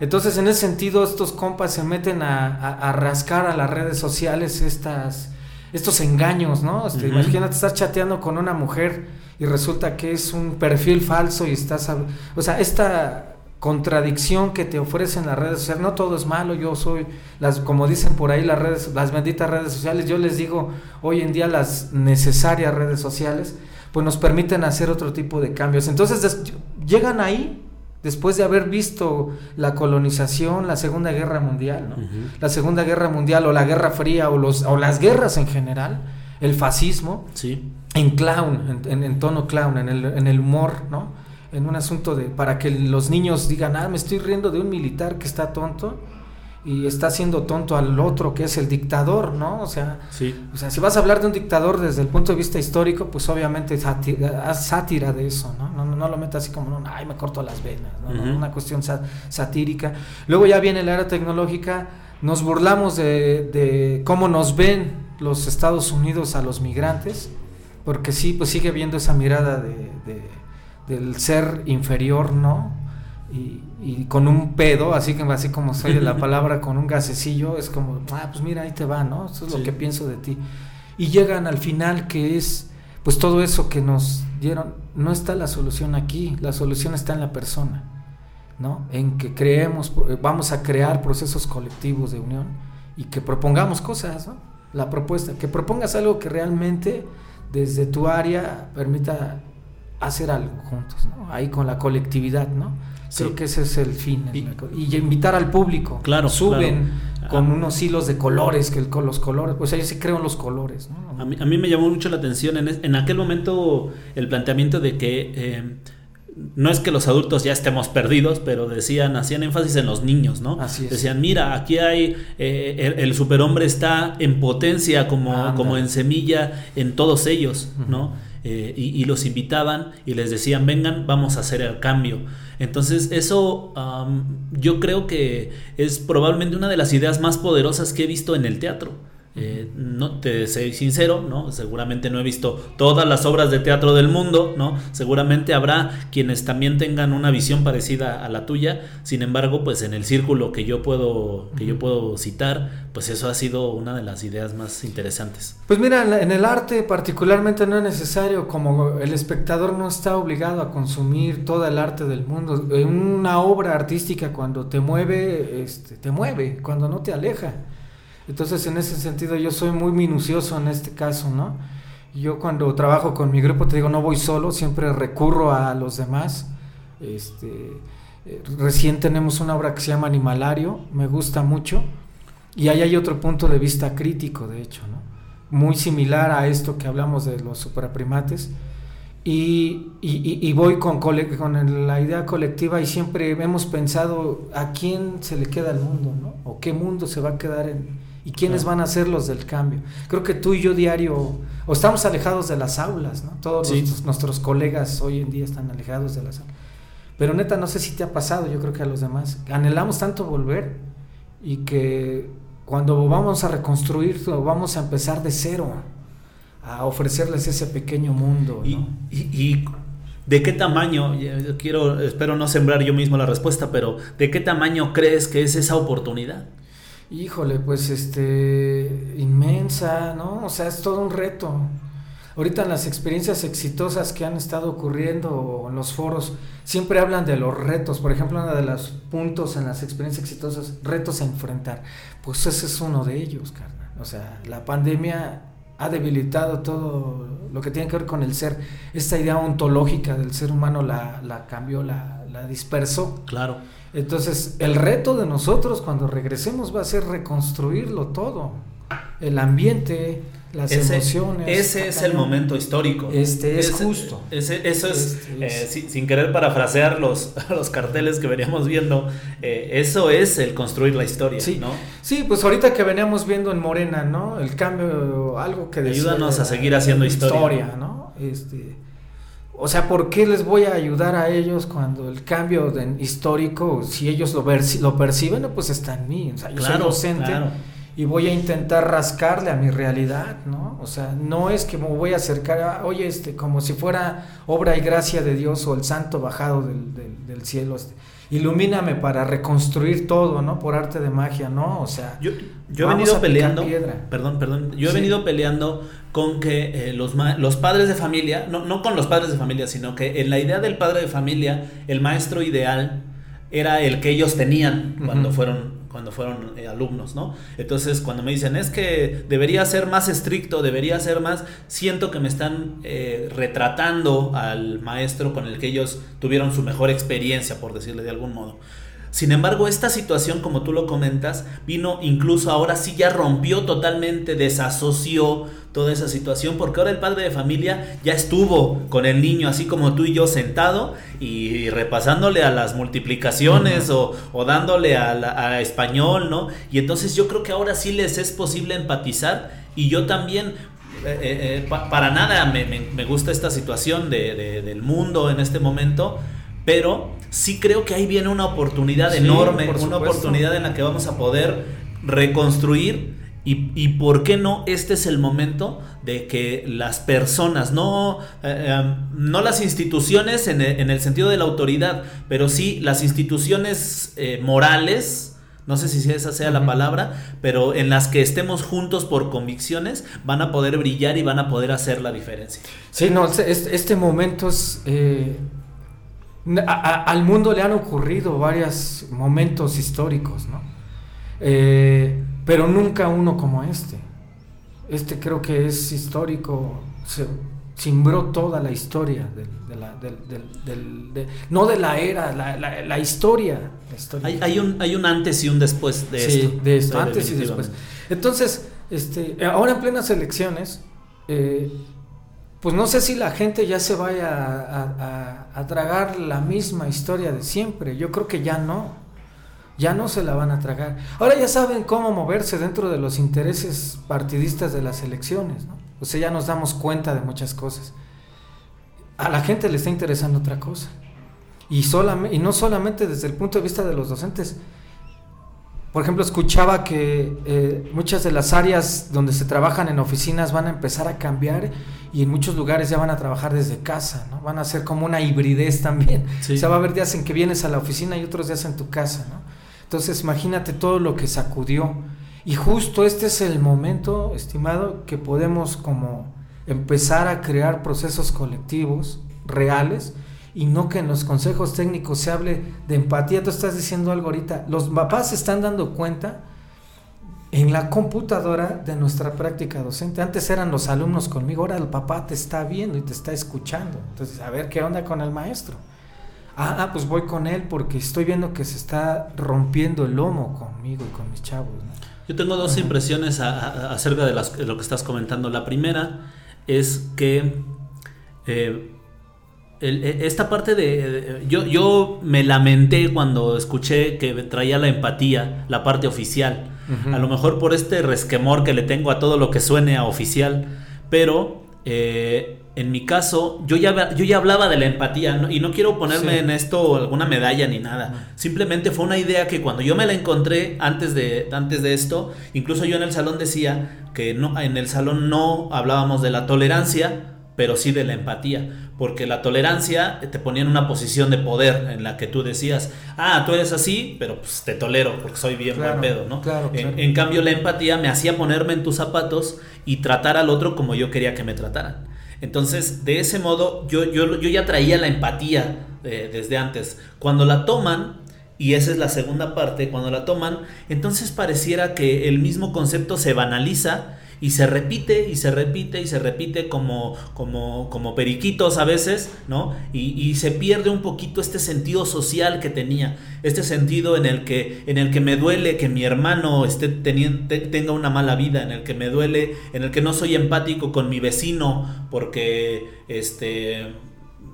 Entonces, en ese sentido, estos compas se meten a, rascar a las redes sociales estas, estos engaños, ¿no? Este, imagínate, estás chateando con una mujer y resulta que es un perfil falso y estás... O sea, esta contradicción que te ofrecen las redes sociales, no todo es malo, yo soy, las como dicen por ahí las redes, las benditas redes sociales, yo les digo hoy en día las necesarias redes sociales, pues nos permiten hacer otro tipo de cambios. Entonces llegan ahí después de haber visto la colonización, la Segunda Guerra Mundial, ¿no? la Segunda Guerra Mundial o la Guerra Fría o, los, o las guerras en general, el fascismo, sí. en clown, en, tono clown, en el, en el humor, ¿no? en un asunto de para que los niños digan, ah, me estoy riendo de un militar que está tonto. Y está haciendo tonto al otro que es el dictador, ¿no? O sea, sí. o sea, si vas a hablar de un dictador desde el punto de vista histórico, pues obviamente haz sátira de eso, ¿no? No, no, lo metas así como, ay, me corto las venas, ¿no? Una cuestión satírica. Luego ya viene la era tecnológica, nos burlamos de, de cómo nos ven los Estados Unidos a los migrantes, porque sí, pues sigue viendo esa mirada de, del ser inferior, ¿no? Y, y, con un pedo, así que así como soy de la palabra, con un gasecillo, es como, ah, pues mira, ahí te va, ¿no? Eso es lo que pienso de ti. Y llegan al final que es, pues todo eso que nos dieron, no está la solución aquí, la solución está en la persona, ¿no? En que creemos, vamos a crear procesos colectivos de unión y que propongamos cosas, ¿no? La propuesta, que propongas algo que realmente desde tu área permita hacer algo juntos, ¿no? Ahí con la colectividad, ¿no? Creo que ese es el fin. Y, invitar al público. Claro. Suben con ah. unos hilos de colores, que el, los colores, pues ellos sí creo en los colores. A, mí, a, mí, me llamó mucho la atención en, en aquel momento el planteamiento de que eh, no es que los adultos ya estemos perdidos, pero decían, hacían énfasis en los niños, ¿no? Así Decían, mira, aquí hay, eh, el, superhombre está en potencia como, como en semilla en todos ellos, ¿no? Eh, y, los invitaban y les decían, vengan, vamos a hacer el cambio. Entonces eso yo creo que es probablemente una de las ideas más poderosas que he visto en el teatro. Eh, no te soy sincero, ¿no? Seguramente no he visto todas las obras de teatro del mundo, ¿no? Seguramente habrá quienes también tengan una visión parecida a la tuya. Sin embargo, pues en el círculo que yo puedo que yo puedo citar, pues eso ha sido una de las ideas más interesantes. Pues mira, en el arte particularmente no es necesario como el espectador no está obligado a consumir toda el arte del mundo. Una obra artística cuando te mueve, este, te mueve, cuando no te aleja. Entonces, en ese sentido, yo soy muy minucioso en este caso, ¿no? Yo cuando trabajo con mi grupo, te digo, no voy solo, siempre recurro a los demás. Este, eh, recién tenemos una obra que se llama Animalario, me gusta mucho. Y ahí hay otro punto de vista crítico, de hecho, ¿no? Muy similar a esto que hablamos de los supraprimates. Y, y, voy con la idea colectiva y siempre hemos pensado a quién se le queda el mundo, ¿no? O qué mundo se va a quedar en, ¿Y quiénes van a ser los del cambio? Creo que tú y yo diario, o estamos alejados de las aulas, ¿no? Todos nuestros, colegas hoy en día están alejados de las aulas. Pero neta, no sé si te ha pasado, yo creo que a los demás. Anhelamos tanto volver y que cuando vamos a reconstruir, vamos a empezar de cero, a ofrecerles ese pequeño mundo. ¿no? y, ¿De qué tamaño, quiero, espero no sembrar yo mismo la respuesta, pero ¿de qué tamaño crees que es esa oportunidad? Híjole, pues este, inmensa, ¿no? O sea, es todo un reto. Ahorita en las experiencias exitosas que han estado ocurriendo en los foros, siempre hablan de los retos. Por ejemplo, uno de los puntos en las experiencias exitosas, retos a enfrentar. Pues ese es uno de ellos, carnal. O sea, la pandemia ha debilitado todo lo que tiene que ver con el ser. Esta idea ontológica del ser humano la, la cambió, la, la dispersó. Claro. Entonces, el reto de nosotros cuando regresemos va a ser reconstruirlo todo. El ambiente, las emociones. Ese es el momento histórico. Este es justo. eso es, este eh, sin, querer parafrasear los, los carteles que veníamos viendo, eh, eso es el construir la historia, sí. ¿no? Sí, pues ahorita que veníamos viendo en Morena, ¿no? El cambio, algo que decía Ayúdanos a seguir haciendo historia. historia ¿no? Este, o sea, ¿por qué les voy a ayudar a ellos cuando el cambio histórico, si ellos lo, lo perciben, pues está en mí? O sea, yo soy docente y voy a intentar rascarle a mi realidad, ¿no? O sea, no es que me voy a acercar a, oye, este, como si fuera obra y gracia de Dios o el santo bajado del, del, cielo. Este, ilumíname para reconstruir todo, ¿no? Por arte de magia, ¿no? O sea, yo, yo he venido peleando, perdón, perdón, yo he venido peleando con que eh, los, los padres de familia, no, no con los padres de familia, sino que en la idea del padre de familia, el maestro ideal era el que ellos tenían cuando fueron cuando fueron eh, alumnos, ¿no? Entonces, cuando me dicen, es que debería ser más estricto, debería ser más, siento que me están eh, retratando al maestro con el que ellos tuvieron su mejor experiencia, por decirle de algún modo. Sin embargo, esta situación, como tú lo comentas, vino incluso ahora sí ya rompió totalmente, desasoció toda esa situación, porque ahora el padre de familia ya estuvo con el niño, así como tú y yo, sentado y repasándole a las multiplicaciones o, dándole a, español, ¿no? Y entonces yo creo que ahora sí les es posible empatizar y yo también eh, eh, eh, para nada me, gusta esta situación del mundo en este momento, pero sí creo que ahí viene una oportunidad enorme, una oportunidad en la que vamos a poder reconstruir y, por qué no, este es el momento de que las personas, no, no las instituciones en el, sentido de la autoridad, pero sí las instituciones morales, no sé si esa sea la palabra, pero en las que estemos juntos por convicciones, van a poder brillar y van a poder hacer la diferencia. Sí, no, este, este momento es... Eh, al mundo le han ocurrido varios momentos históricos, ¿no? Eh, pero nunca uno como este. Este creo que es histórico, cimbró toda la historia, no de la era, la, historia. Hay, un, hay un antes y un después de sí, esto. de esto, antes y después. Entonces, este, ahora en plenas elecciones, eh, pues no sé si la gente ya se vaya a, tragar la misma historia de siempre. Yo creo que ya no. Ya no se la van a tragar. Ahora ya saben cómo moverse dentro de los intereses partidistas de las elecciones. ¿no? O sea, ya nos damos cuenta de muchas cosas. A la gente le está interesando otra cosa. Y no solamente desde el punto de vista de los docentes. Por ejemplo, escuchaba que eh, muchas de las áreas donde se trabajan en oficinas van a empezar a cambiar y en muchos lugares ya van a trabajar desde casa, ¿no? Van a ser como una hibridez también. O sea, va a haber días en que vienes a la oficina y otros días en tu casa, ¿no? Entonces, imagínate todo lo que sacudió. Y justo este es el momento, estimado, que podemos como empezar a crear procesos colectivos reales y no que en los consejos técnicos se hable de empatía. Tú estás diciendo algo ahorita. Los papás se están dando cuenta en la computadora de nuestra práctica docente. Antes eran los alumnos conmigo, ahora el papá te está viendo y te está escuchando. Entonces, a ver qué onda con el maestro. Ah, ah pues voy con él porque estoy viendo que se está rompiendo el lomo conmigo y con mis chavos. Yo tengo dos impresiones acerca de, lo que estás comentando. La primera es que eh, e, esta parte de... Yo, yo me lamenté cuando escuché que traía la empatía, la parte oficial. A lo mejor por este resquemor que le tengo a todo lo que suene a oficial. Pero eh, en mi caso, yo ya, yo ya hablaba de la empatía y no quiero ponerme en esto alguna medalla ni nada. Simplemente fue una idea que cuando yo me la encontré antes de, antes de esto, incluso yo en el salón decía que no, en el salón no hablábamos de la tolerancia, pero sí de la empatía. Porque la tolerancia te ponía en una posición de poder en la que tú decías, ah, tú eres así, pero pues te tolero porque soy bien buen pedo, ¿no? en, cambio, la empatía me hacía ponerme en tus zapatos y tratar al otro como yo quería que me trataran. Entonces, de ese modo, yo, yo, yo ya traía la empatía eh, desde antes. Cuando la toman, y esa es la segunda parte, cuando la toman, entonces pareciera que el mismo concepto se banaliza y se repite y se repite y se repite como, como, como periquitos a veces, ¿no? Y, se pierde un poquito este sentido social que tenía, este sentido en el que, en el que me duele que mi hermano esté teniendo, tenga una mala vida, en el que me duele, en el que no soy empático con mi vecino porque este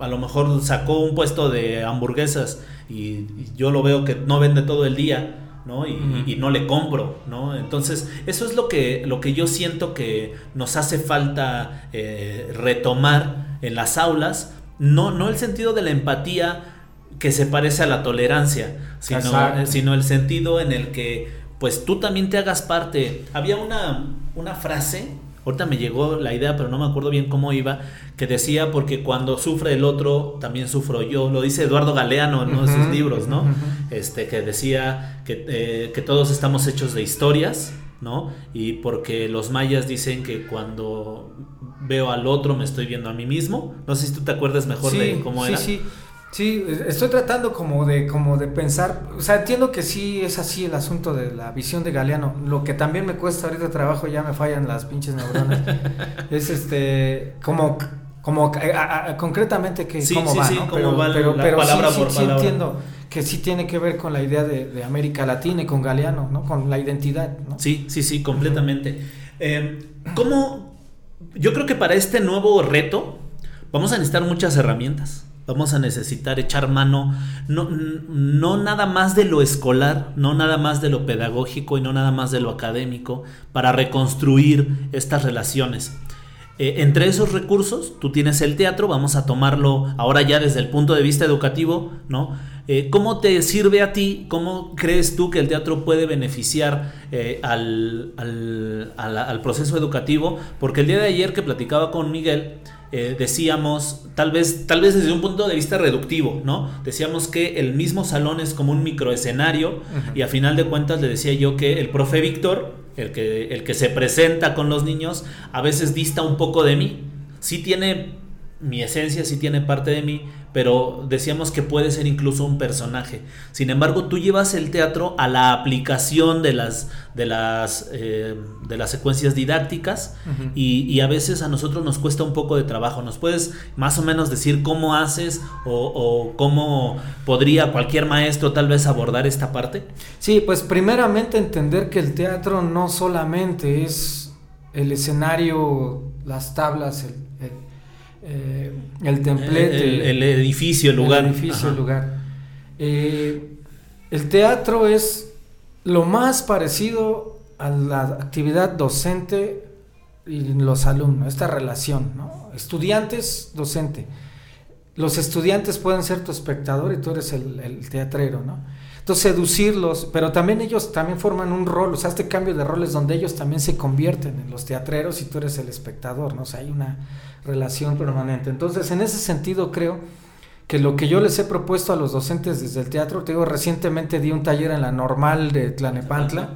a lo mejor sacó un puesto de hamburguesas y yo lo veo que no vende todo el día ¿no? Y, no le compro, ¿no? Entonces, eso es lo que, lo que yo siento que nos hace falta eh, retomar en las aulas, no, no el sentido de la empatía que se parece a la tolerancia, sino, eh, sino el sentido en el que pues tú también te hagas parte. Había una, una frase Ahorita me llegó la idea, pero no me acuerdo bien cómo iba, que decía, porque cuando sufre el otro, también sufro yo. Lo dice Eduardo Galeano en uno de sus libros, ¿no? este, que decía que, eh, que, todos estamos hechos de historias, ¿no? Y porque los mayas dicen que cuando veo al otro me estoy viendo a mí mismo. No sé si tú te acuerdas mejor de cómo era. Sí, sí. Sí, estoy tratando como de, como de pensar, o sea, entiendo que sí es así el asunto de la visión de Galeano, lo que también me cuesta ahorita trabajo, ya me fallan las pinches neuronas, es este, como Como concretamente que sí, cómo sí, va, sí, ¿no? cómo pero, va la pero, palabra sí, por sí, palabra. entiendo que sí tiene que ver con la idea de, de América Latina y con Galeano, ¿no? Con la identidad, ¿no? Sí, sí, sí, completamente. Eh, ¿Cómo? Yo creo que para este nuevo reto vamos a necesitar muchas herramientas. Vamos a necesitar echar mano, no, no nada más de lo escolar, no nada más de lo pedagógico y no nada más de lo académico para reconstruir estas relaciones. Eh, entre esos recursos, tú tienes el teatro, vamos a tomarlo ahora ya desde el punto de vista educativo, ¿no? Eh, ¿Cómo te sirve a ti? ¿Cómo crees tú que el teatro puede beneficiar eh, al, al, al, al, proceso educativo? Porque el día de ayer que platicaba con Miguel, eh, decíamos, tal vez, tal vez desde un punto de vista reductivo, ¿no? Decíamos que el mismo salón es como un microescenario uh -huh. y a final de cuentas le decía yo que el profe Víctor, el que, el que se presenta con los niños, a veces dista un poco de mí. Sí tiene mi esencia, sí tiene parte de mí, pero decíamos que puede ser incluso un personaje. Sin embargo, tú llevas el teatro a la aplicación de las, de las, eh, de las secuencias didácticas uh -huh. y, y, a veces a nosotros nos cuesta un poco de trabajo. ¿Nos puedes más o menos decir cómo haces o, o cómo podría cualquier maestro tal vez abordar esta parte? Sí, pues primeramente entender que el teatro no solamente es el escenario, las tablas, el, el eh, el templete, el, el, edificio, el lugar. El edificio, el lugar. Eh, el teatro es lo más parecido a la actividad docente y los alumnos, esta relación, ¿no? Estudiantes, docente. Los estudiantes pueden ser tu espectador y tú eres el, el teatrero, ¿no? Entonces seducirlos, pero también ellos también forman un rol, o sea, este cambio de roles donde ellos también se convierten en los teatreros y tú eres el espectador, ¿no? O sea, hay una relación permanente. Entonces, en ese sentido creo que lo que yo les he propuesto a los docentes desde el teatro, te digo, recientemente di un taller en la normal de Tlanepantla,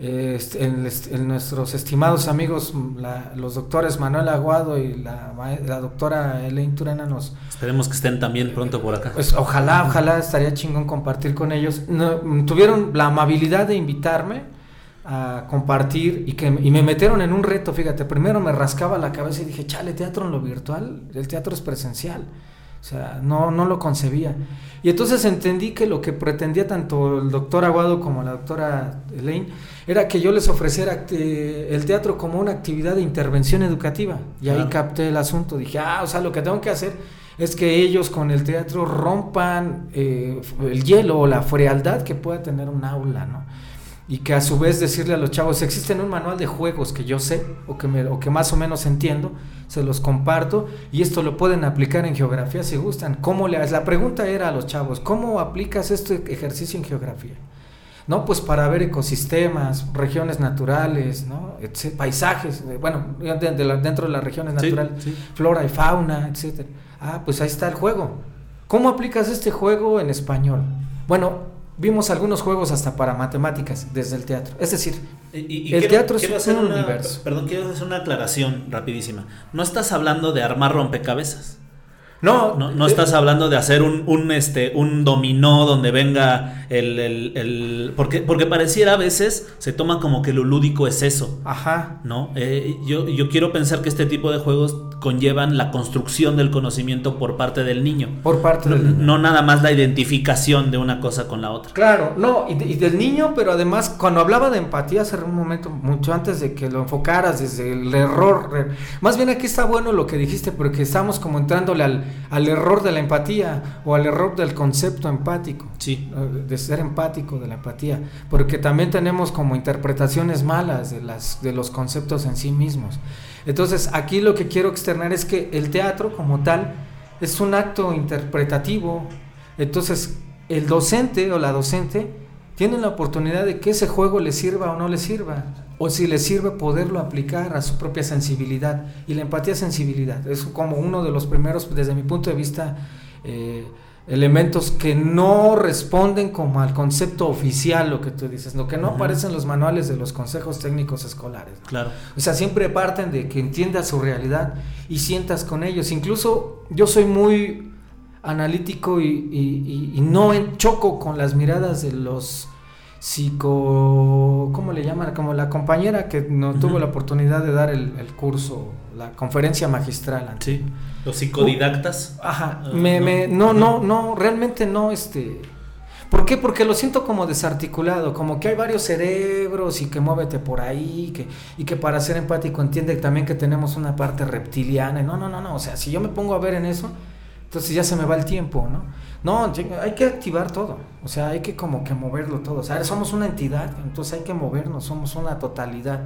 eh, en, en, nuestros estimados amigos, la, los doctores Manuel Aguado y la, la doctora Elaine Turena nos... Esperemos que estén también pronto por acá. Pues ojalá, ojalá estaría chingón compartir con ellos. No, tuvieron la amabilidad de invitarme a compartir y que y me metieron en un reto, fíjate, primero me rascaba la cabeza y dije, chale, teatro en lo virtual, el teatro es presencial. O sea, no, no lo concebía. Y entonces entendí que lo que pretendía tanto el doctor Aguado como la doctora Elaine era que yo les ofreciera el teatro como una actividad de intervención educativa. Y ahí capté el asunto. Dije, ah, o sea, lo que tengo que hacer es que ellos con el teatro rompan eh, el hielo o la frialdad que pueda tener un aula, ¿no? Y que a su vez decirle a los chavos, existe un manual de juegos que yo sé o que, me, o que más o menos entiendo, se los comparto y esto lo pueden aplicar en geografía si gustan. ¿Cómo le La pregunta era a los chavos, ¿cómo aplicas este ejercicio en geografía? No, pues para ver ecosistemas, regiones naturales, ¿no? paisajes, bueno, de, de la, dentro de las regiones naturales, sí, sí. flora y fauna, etc. Ah, pues ahí está el juego. ¿Cómo aplicas este juego en español? Bueno, vimos algunos juegos hasta para matemáticas desde el teatro. Es decir, y, y el quiero, teatro quiero es hacer un una, universo. Perdón, quiero hacer una aclaración rapidísima. No estás hablando de armar rompecabezas. No, no, no estás hablando de hacer un, un, este, un dominó donde venga el, el, el, porque, porque pareciera a veces se toma como que lo lúdico es eso. Ajá. ¿No? Eh, yo, yo quiero pensar que este tipo de juegos conllevan la construcción del conocimiento por parte del niño. Por parte del no, niño. No nada más la identificación de una cosa con la otra. Claro, no, y, de, y, del niño, pero además cuando hablaba de empatía hace un momento, mucho antes de que lo enfocaras desde el error, más bien aquí está bueno lo que dijiste, porque estamos como entrándole al, al error de la empatía o al error del concepto empático. Sí. De ser empático, de la empatía, porque también tenemos como interpretaciones malas de, las, de los conceptos en sí mismos. Entonces, aquí lo que quiero externar es que el teatro como tal es un acto interpretativo. Entonces, el docente o la docente tienen la oportunidad de que ese juego le sirva o no le sirva. O si le sirve poderlo aplicar a su propia sensibilidad. Y la empatía es sensibilidad. Es como uno de los primeros, desde mi punto de vista, eh, elementos que no responden como al concepto oficial, lo que tú dices, lo que no uh -huh. aparece en los manuales de los consejos técnicos escolares. ¿no? Claro. O sea, siempre parten de que entiendas su realidad y sientas con ellos. Incluso yo soy muy analítico y, y, y, y no choco con las miradas de los psico... ¿Cómo le llaman? Como la compañera que no tuvo la oportunidad de dar el, curso, la conferencia magistral. Sí, los psicodidactas. Ajá, ah, me, me, no, no, no, realmente no, este... ¿Por qué? Porque lo siento como desarticulado, como que hay varios cerebros y que muévete por ahí, que, y que para ser empático entiende también que tenemos una parte reptiliana. No, no, no, no, o sea, si yo me pongo a ver en eso, entonces ya se me va el tiempo, ¿no? No, hay que activar todo, o sea, hay que como que moverlo todo. O sea, somos una entidad, entonces hay que movernos, somos una totalidad.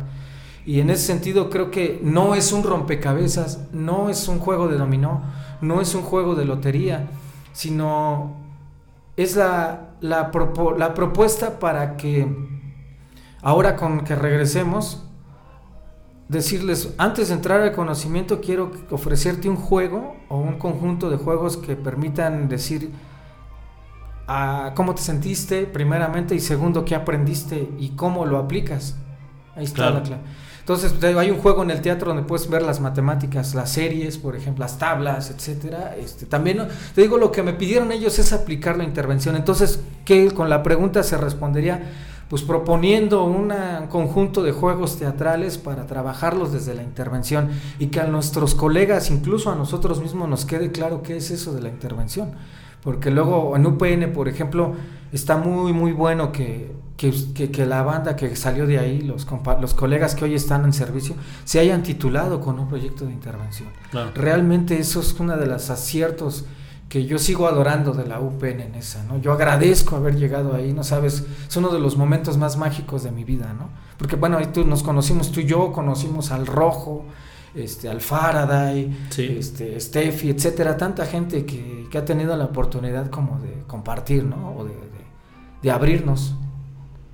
Y en ese sentido creo que no es un rompecabezas, no es un juego de dominó, no es un juego de lotería, sino es la, la, la propuesta para que ahora con que regresemos, decirles, antes de entrar al conocimiento quiero ofrecerte un juego o un conjunto de juegos que permitan decir a cómo te sentiste primeramente y segundo qué aprendiste y cómo lo aplicas. Ahí está la clave. Entonces hay un juego en el teatro donde puedes ver las matemáticas, las series, por ejemplo, las tablas, etcétera. Este, también te digo lo que me pidieron ellos es aplicar la intervención. Entonces, ¿qué con la pregunta se respondería? Pues proponiendo un conjunto de juegos teatrales para trabajarlos desde la intervención y que a nuestros colegas, incluso a nosotros mismos, nos quede claro qué es eso de la intervención. Porque luego en UPN, por ejemplo, está muy, muy bueno que, que, la banda que salió de ahí, los, los colegas que hoy están en servicio, se hayan titulado con un proyecto de intervención. Realmente eso es uno de los aciertos que yo sigo adorando de la UPN en esa, ¿no? Yo agradezco haber llegado ahí, no sabes, es uno de los momentos más mágicos de mi vida, ¿no? Porque bueno, ahí tú nos conocimos, tú y yo conocimos al Rojo, este, al Faraday, este, Steffi, etcétera, tanta gente que, que, ha tenido la oportunidad como de compartir, ¿no? O de, de, abrirnos,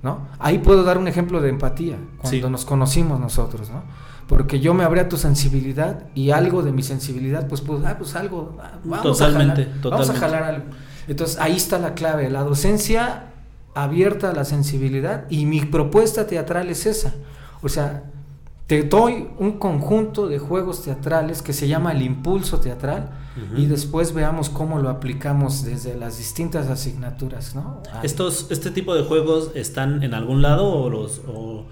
¿no? Ahí puedo dar un ejemplo de empatía, cuando nos conocimos nosotros, ¿no? Porque yo me abrí a tu sensibilidad y algo de mi sensibilidad, pues, pues, ah, pues algo, ah, vamos totalmente, a jalar, totalmente. vamos a jalar algo. Entonces ahí está la clave, la docencia abierta a la sensibilidad y mi propuesta teatral es esa. O sea, te doy un conjunto de juegos teatrales que se llama el impulso teatral y después veamos cómo lo aplicamos desde las distintas asignaturas, ¿no? Estos, este tipo de juegos están en algún lado o los o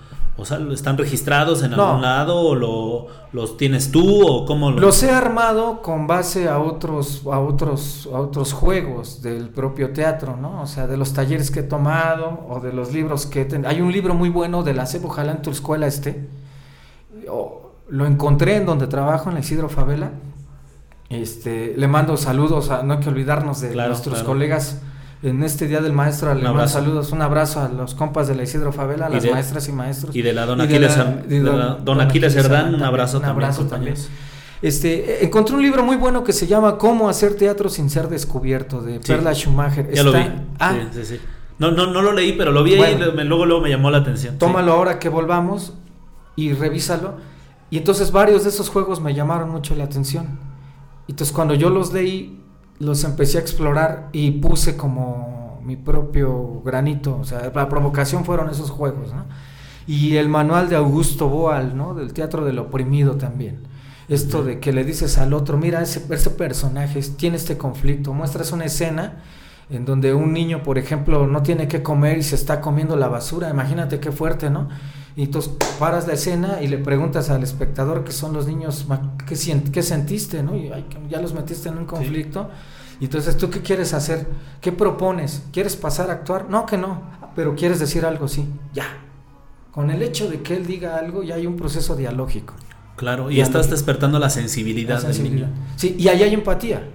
sea, ¿están registrados en algún lado o lo, los tienes tú o cómo Los he armado con base a otros a otros a otros juegos del propio teatro, ¿no? O sea, de los talleres que he tomado o de los libros que he hay un libro muy bueno de la CEP, ojalá en tu escuela esté. lo encontré en donde trabajo en la Isidro Favela. Este, le mando saludos, a, no hay que olvidarnos de nuestros colegas en este Día del Maestro le mando saludos, un abrazo a los compas de la Isidro Favela, a las maestras y maestros. Y de la Don Aquiles, Herdán, un abrazo, un abrazo también. Este, encontré un libro muy bueno que se llama Cómo hacer teatro sin ser descubierto, de Perla Schumacher. Ya lo vi. Ah, sí, sí, No, no, no lo leí, pero lo vi ahí y luego, luego me llamó la atención. Tómalo ahora que volvamos y revísalo. Y entonces varios de esos juegos me llamaron mucho la atención. Entonces cuando yo los leí, los empecé a explorar y puse como mi propio granito, o sea, la provocación fueron esos juegos, ¿no? Y el manual de Augusto Boal, ¿no? Del teatro del oprimido también. Esto de que le dices al otro, mira, ese, ese personaje tiene este conflicto, muestras una escena en donde un niño, por ejemplo, no tiene que comer y se está comiendo la basura, imagínate qué fuerte, ¿no? Y entonces paras la escena y le preguntas al espectador que son los niños, ¿qué, qué sentiste? ¿no? Y ya los metiste en un conflicto. Y entonces, ¿tú qué quieres hacer? ¿Qué propones? ¿Quieres pasar a actuar? No, que no, pero quieres decir algo, sí, ya. Con el hecho de que él diga algo, ya hay un proceso dialógico. Claro, y estás despertando la sensibilidad, Del niño. Sí, y ahí hay empatía.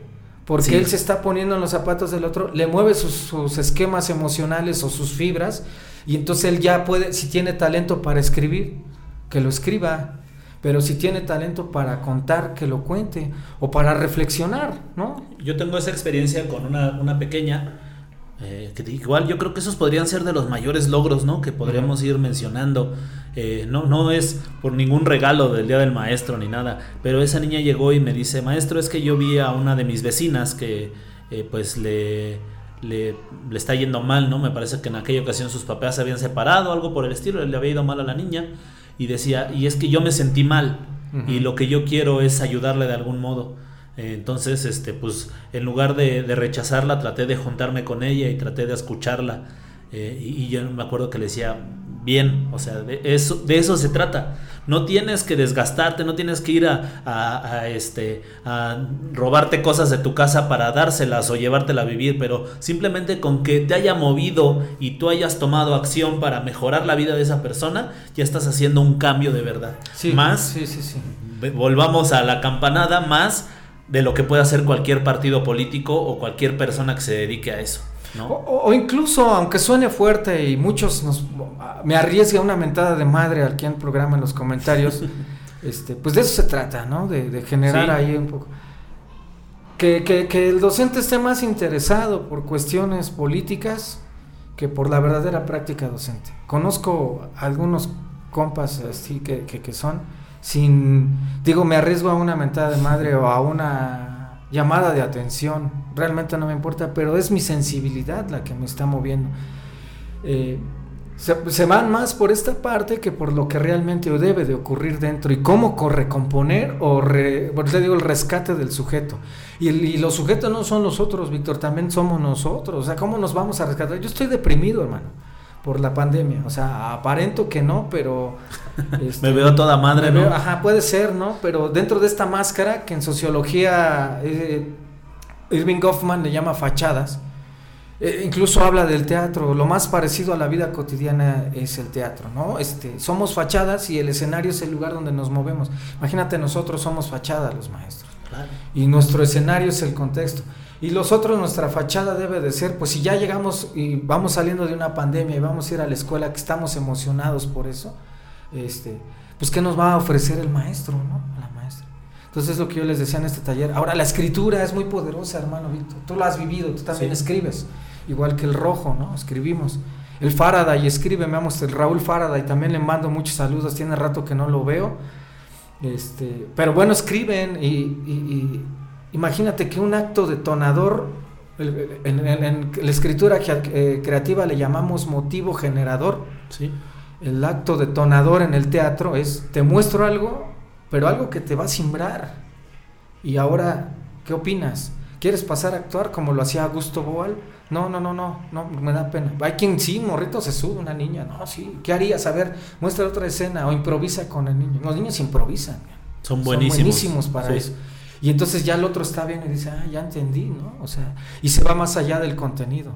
Porque él se está poniendo en los zapatos del otro, le mueve sus, sus esquemas emocionales o sus fibras y entonces él ya puede, si tiene talento para escribir, que lo escriba, pero si tiene talento para contar, que lo cuente, o para reflexionar, ¿no? Yo tengo esa experiencia con una, pequeña, eh, que igual yo creo que esos podrían ser de los mayores logros, ¿no? Que podríamos ir mencionando. Eh, no, no es por ningún regalo del Día del Maestro ni nada, pero esa niña llegó y me dice, maestro, es que yo vi a una de mis vecinas que eh, pues le le, está yendo mal, ¿no? Me parece que en aquella ocasión sus papás se habían separado, algo por el estilo, le había ido mal a la niña y decía, y es que yo me sentí mal y lo que yo quiero es ayudarle de algún modo. entonces, este, pues, en lugar de, rechazarla, traté de juntarme con ella y traté de escucharla. eh, y, yo me acuerdo que le decía, bien, o sea, de eso, de eso se trata. No tienes que desgastarte, no tienes que ir a, este, a robarte cosas de tu casa para dárselas o llevártela a vivir, pero simplemente con que te haya movido y tú hayas tomado acción para mejorar la vida de esa persona, ya estás haciendo un cambio de verdad. más, sí, sí, sí. volvamos a la campanada, más de lo que puede hacer cualquier partido político o cualquier persona que se dedique a eso. O, incluso, aunque suene fuerte y muchos nos, me arriesga una mentada de madre aquí en el programa en los comentarios, este, pues de eso se trata, ¿no? De, generar ahí un poco. Que, que, el docente esté más interesado por cuestiones políticas que por la verdadera práctica docente. Conozco algunos compas así que, que son sin, digo, me arriesgo a una mentada de madre o a una llamada de atención, realmente no me importa, pero es mi sensibilidad la que me está moviendo. Eh, se, van más por esta parte que por lo que realmente debe de ocurrir dentro y cómo recomponer o por eso digo el rescate del sujeto. Y, y, los sujetos no son los otros, Víctor, también somos nosotros. O sea, ¿cómo nos vamos a rescatar? Yo estoy deprimido, hermano por la pandemia. O sea, aparento que no, pero... Este, me veo toda madre, ¿no? ajá, puede ser, ¿no? Pero dentro de esta máscara, que en sociología eh, Irving Goffman le llama fachadas, eh, incluso habla del teatro, lo más parecido a la vida cotidiana es el teatro, ¿no? Este, somos fachadas y el escenario es el lugar donde nos movemos. Imagínate, nosotros somos fachadas los maestros. Y nuestro escenario es el contexto. Y los otros, nuestra fachada debe de ser, pues si ya llegamos y vamos saliendo de una pandemia y vamos a ir a la escuela, que estamos emocionados por eso, este, pues ¿qué nos va a ofrecer el maestro, no? La maestra. Entonces es lo que yo les decía en este taller. Ahora, la escritura es muy poderosa, hermano Víctor. Tú la has vivido, tú también escribes, igual que el rojo, ¿no? Escribimos. El Faraday escribe, me el Raúl Faraday, también le mando muchos saludos, tiene rato que no lo veo. Este, pero bueno, escriben y Imagínate que un acto detonador, en, la escritura eh, creativa le llamamos motivo generador. ¿sí? El acto detonador en el teatro es, te muestro algo, pero algo que te va a simbrar. Y ahora, ¿qué opinas? ¿Quieres pasar a actuar como lo hacía Augusto Boal? No, no, no, no, no, me da pena. Hay quien sí, morrito se sube, una niña, no, sí, ¿qué harías? A ver, muestra otra escena o improvisa con el niño. Los niños improvisan. Son buenísimos. Son buenísimos para eso. Y entonces ya el otro está bien y dice, ah, ya entendí, ¿no? O sea, y se va más allá del contenido.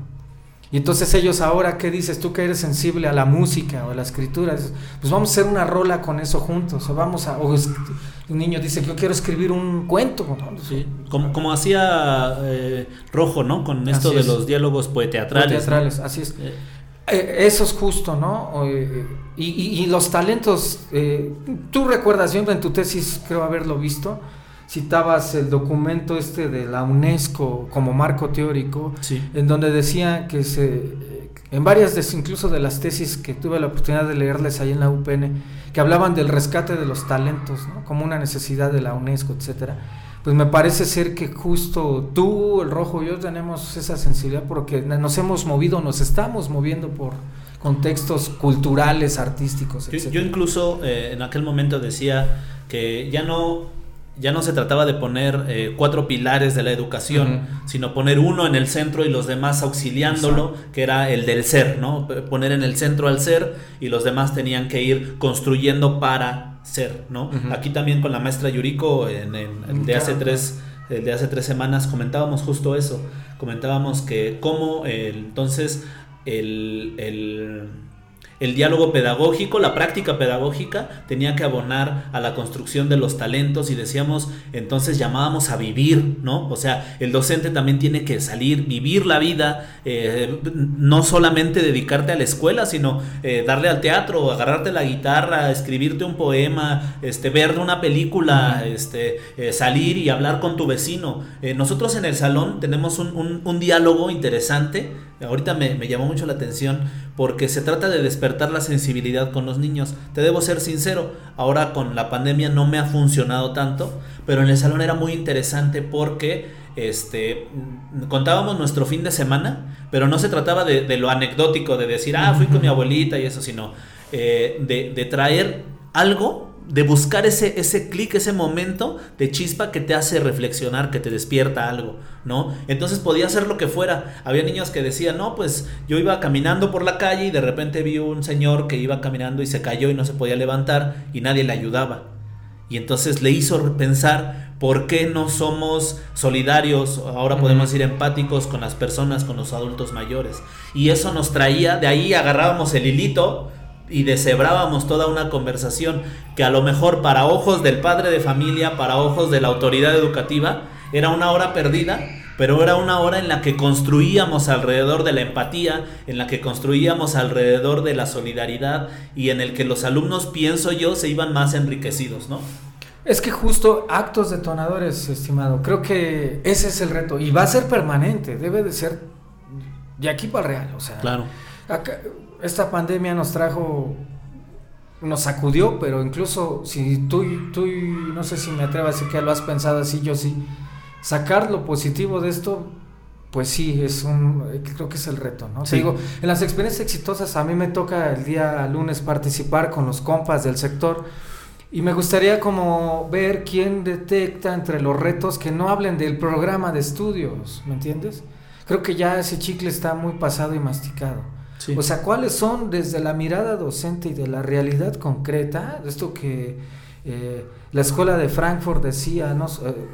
Y entonces ellos ahora, ¿qué dices? Tú que eres sensible a la música o a la escritura, pues vamos a hacer una rola con eso juntos, o vamos a, o un niño dice, yo quiero escribir un cuento. Sí, como, como hacía eh, Rojo, ¿no? Con esto de los diálogos poeteatrales. Poeteatrales, así es. Eh. Eh, eso es justo, ¿no? Y, y, los talentos, tú recuerdas, yo en tu tesis creo haberlo visto, citabas el documento este de la UNESCO como marco teórico, en donde decía que se, en varias de, incluso de las tesis que tuve la oportunidad de leerles ahí en la UPN, que hablaban del rescate de los talentos, ¿no? como una necesidad de la UNESCO, etcétera. Pues me parece ser que justo tú, el rojo, y yo tenemos esa sensibilidad porque nos hemos movido, nos estamos moviendo por contextos culturales, artísticos, etc. Yo, incluso eh, en aquel momento decía que ya no ya no se trataba de poner eh, cuatro pilares de la educación, sino poner uno en el centro y los demás auxiliándolo, que era el del ser, ¿no? Poner en el centro al ser y los demás tenían que ir construyendo para ser, ¿no? Aquí también con la maestra Yuriko, en, el de hace tres de hace tres semanas comentábamos justo eso, comentábamos que cómo entonces el el diálogo pedagógico, la práctica pedagógica tenía que abonar a la construcción de los talentos y decíamos, entonces llamábamos a vivir, ¿no? O sea, el docente también tiene que salir, vivir la vida, eh, no solamente dedicarte a la escuela, sino eh, darle al teatro, agarrarte la guitarra, escribirte un poema, este, ver una película, este, eh, salir y hablar con tu vecino. nosotros en el salón tenemos un, un diálogo interesante Ahorita me, llamó mucho la atención porque se trata de despertar la sensibilidad con los niños. Te debo ser sincero, ahora con la pandemia no me ha funcionado tanto, pero en el salón era muy interesante porque este, contábamos nuestro fin de semana, pero no se trataba de, lo anecdótico, de decir, ah, fui con mi abuelita y eso, sino eh, de, de traer algo de buscar ese, ese clic, ese momento de chispa que te hace reflexionar, que te despierta algo, ¿no? Entonces podía ser lo que fuera. Había niños que decían, no, pues yo iba caminando por la calle y de repente vi un señor que iba caminando y se cayó y no se podía levantar y nadie le ayudaba. Y entonces le hizo pensar por qué no somos solidarios, ahora podemos ir empáticos con las personas, con los adultos mayores. Y eso nos traía, de ahí agarrábamos el hilito y deshebrábamos toda una conversación que a lo mejor para ojos del padre de familia, para ojos de la autoridad educativa, era una hora perdida, pero era una hora en la que construíamos alrededor de la empatía, en la que construíamos alrededor de la solidaridad y en el que los alumnos, pienso yo, se iban más enriquecidos, ¿no? Es que justo actos detonadores, estimado, creo que ese es el reto y va a ser permanente, debe de ser de aquí para el real, o sea, claro. Esta pandemia nos trajo, nos sacudió, pero incluso si tú, tú, no sé si me atrevo a decir que lo has pensado así, yo sí, sacar lo positivo de esto, pues sí, es un, creo que es el reto, ¿no? digo, en las experiencias exitosas a mí me toca el día lunes participar con los compas del sector y me gustaría como ver quién detecta entre los retos que no hablen del programa de estudios, ¿me entiendes? Creo que ya ese chicle está muy pasado y masticado. O sea, ¿cuáles son desde la mirada docente y de la realidad concreta? Esto que eh, la escuela de Frankfurt decía, no, eh,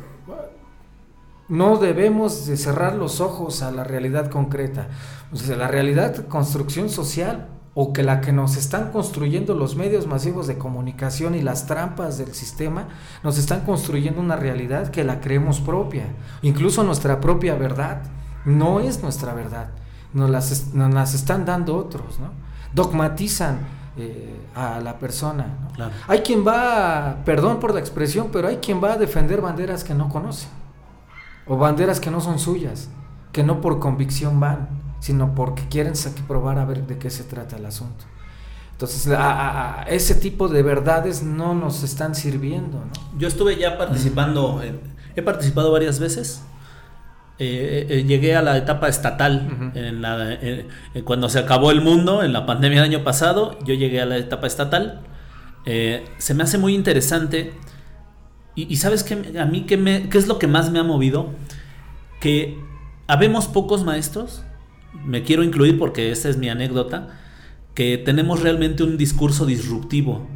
no debemos de cerrar los ojos a la realidad concreta. O sea, la realidad construcción social o que la que nos están construyendo los medios masivos de comunicación y las trampas del sistema, nos están construyendo una realidad que la creemos propia, incluso nuestra propia verdad, no es nuestra verdad, nos las, nos las están dando otros, ¿no? dogmatizan eh, a la persona. Hay quien va, perdón por la expresión, pero hay quien va a defender banderas que no conoce, o banderas que no son suyas, que no por convicción van sino porque quieren probar a ver de qué se trata el asunto. Entonces, a, ese tipo de verdades no nos están sirviendo. ¿no? Yo estuve ya participando, he participado varias veces. Eh, eh, llegué a la etapa estatal en la, cuando se acabó el mundo en la pandemia del año pasado. Yo llegué a la etapa estatal. Eh, se me hace muy interesante. Y, sabes que a mí qué, me, qué es lo que más me ha movido, que habemos pocos maestros me quiero incluir porque esta es mi anécdota, que tenemos realmente un discurso disruptivo.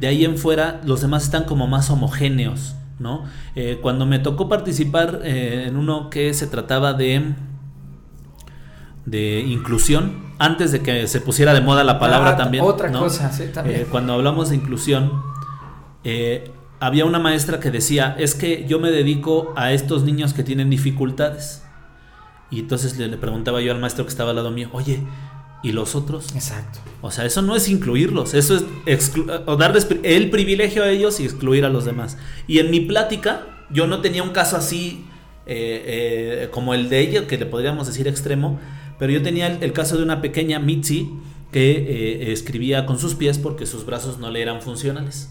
De ahí en fuera los demás están como más homogéneos, ¿no? Eh, cuando me tocó participar eh, en uno que se trataba de de inclusión, antes de que se pusiera de moda la palabra ah, también. Otra cosa, sí, también. Eh, cuando hablamos de inclusión, había una maestra que decía, es que yo me dedico a estos niños que tienen dificultades. Y entonces le, preguntaba yo al maestro que estaba al lado mío, oye, ¿y los otros? Exacto. O sea, eso no es incluirlos, eso es o darles el privilegio a ellos y excluir a los demás. Y en mi plática, yo no tenía un caso así eh, eh, como el de ella, que le podríamos decir extremo, pero yo tenía el, caso de una pequeña Mitzi que eh, escribía con sus pies porque sus brazos no le eran funcionales.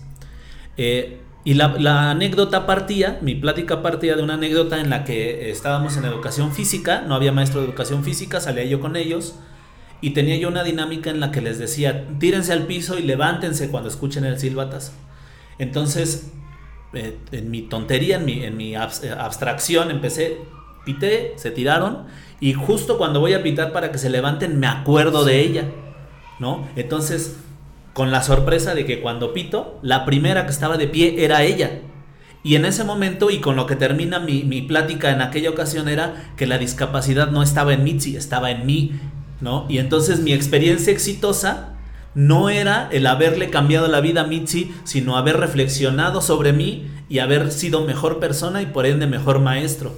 Y la, anécdota partía, mi plática partía de una anécdota en la que estábamos en educación física, no había maestro de educación física, salía yo con ellos y tenía yo una dinámica en la que les decía, tírense al piso y levántense cuando escuchen el silbatas. Entonces, eh, en mi tontería, en mi, en mi abstracción, empecé, pité, se tiraron y justo cuando voy a pitar para que se levanten me acuerdo de ella, ¿no? Entonces con la sorpresa de que cuando pito, la primera que estaba de pie era ella. Y en ese momento, y con lo que termina mi, plática en aquella ocasión, era que la discapacidad no estaba en Mitzi, estaba en mí, ¿no? Y entonces mi experiencia exitosa no era el haberle cambiado la vida a Mitzi, sino haber reflexionado sobre mí y haber sido mejor persona y por ende mejor maestro.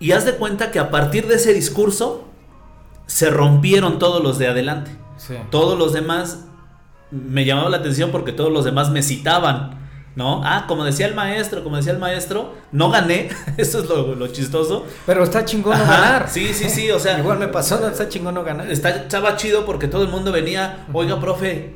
Y haz de cuenta que a partir de ese discurso se rompieron todos los de adelante. Todos los demás me llamaba la atención porque todos los demás me citaban. ¿No? Ah, como decía el maestro, como decía el maestro, no gané, eso es lo, chistoso. Pero está chingón no ganar. Sí, sí, sí, o sea. Igual me pasó, está chingón no ganar. Está, estaba chido porque todo el mundo venía, oiga, profe,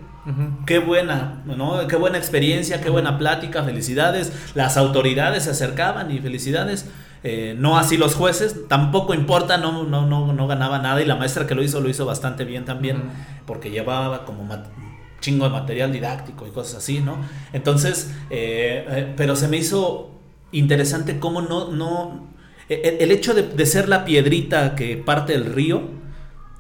qué buena, ¿no? Qué buena experiencia, qué buena plática, felicidades. Las autoridades se acercaban y felicidades. Eh, no así los jueces, tampoco importa, no, no, no, no ganaba nada y la maestra que lo hizo lo hizo bastante bien también, porque llevaba como chingo de material didáctico y cosas así, ¿no? Entonces, eh, eh, pero se me hizo interesante cómo no, no, e, e, el, hecho de, ser la piedrita que parte el río,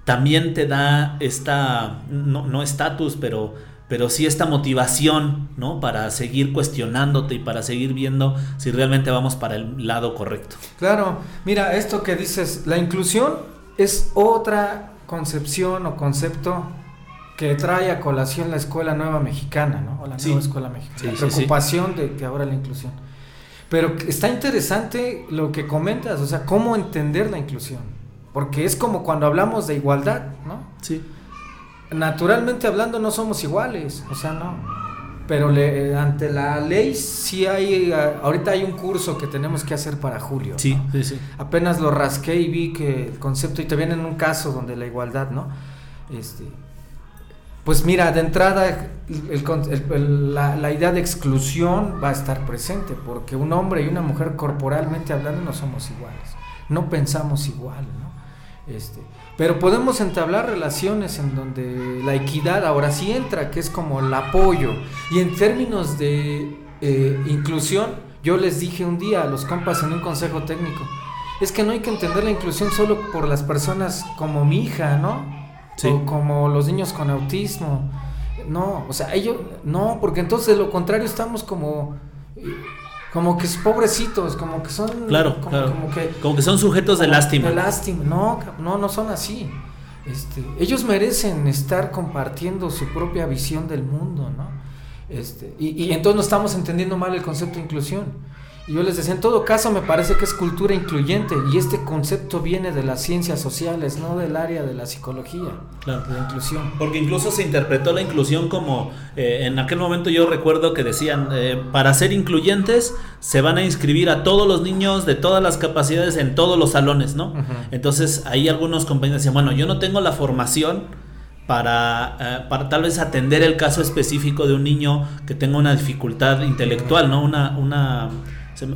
también te da esta, no estatus, pero pero sí esta motivación, ¿no? Para seguir cuestionándote y para seguir viendo si realmente vamos para el lado correcto. Claro, mira, esto que dices, la inclusión es otra concepción o concepto que trae a colación la escuela nueva mexicana, ¿no? O la nueva escuela mexicana. la preocupación de que ahora la inclusión. Pero está interesante lo que comentas, o sea, cómo entender la inclusión. Porque es como cuando hablamos de igualdad, ¿no? Sí naturalmente hablando no somos iguales, o sea, no. Pero le, ante la ley sí hay, ahorita hay un curso que tenemos que hacer para julio. Sí, sí, sí. Apenas lo rasqué y vi que el concepto, y te viene en un caso donde la igualdad, ¿no? Este, pues mira, de entrada la, idea de exclusión va a estar presente, porque un hombre y una mujer corporalmente hablando no somos iguales, no pensamos igual, ¿no? Este, pero podemos entablar relaciones en donde la equidad ahora sí entra, que es como el apoyo. Y en términos de eh, inclusión, yo les dije un día a los compas en un consejo técnico, es que no hay que entender la inclusión solo por las personas como mi hija, ¿no? Sí. O como los niños con autismo. No, o sea, ellos, no, porque entonces de lo contrario estamos como como que pobrecitos, como que son claro, como, que, como que son sujetos de lástima. De lástima, no, no, no son así. Este, ellos merecen estar compartiendo su propia visión del mundo, ¿no? Este, y, y entonces no estamos entendiendo mal el concepto de inclusión. Y yo les decía, en todo caso me parece que es cultura incluyente y este concepto viene de las ciencias sociales, no del área de la psicología, claro. de la inclusión. Porque incluso se interpretó la inclusión como, eh, en aquel momento yo recuerdo que decían, eh, para ser incluyentes se van a inscribir a todos los niños de todas las capacidades en todos los salones, ¿no? Entonces ahí algunos compañeros decían, bueno, yo no tengo la formación para, eh, para tal vez atender el caso específico de un niño que tenga una dificultad intelectual, ¿no? Una... una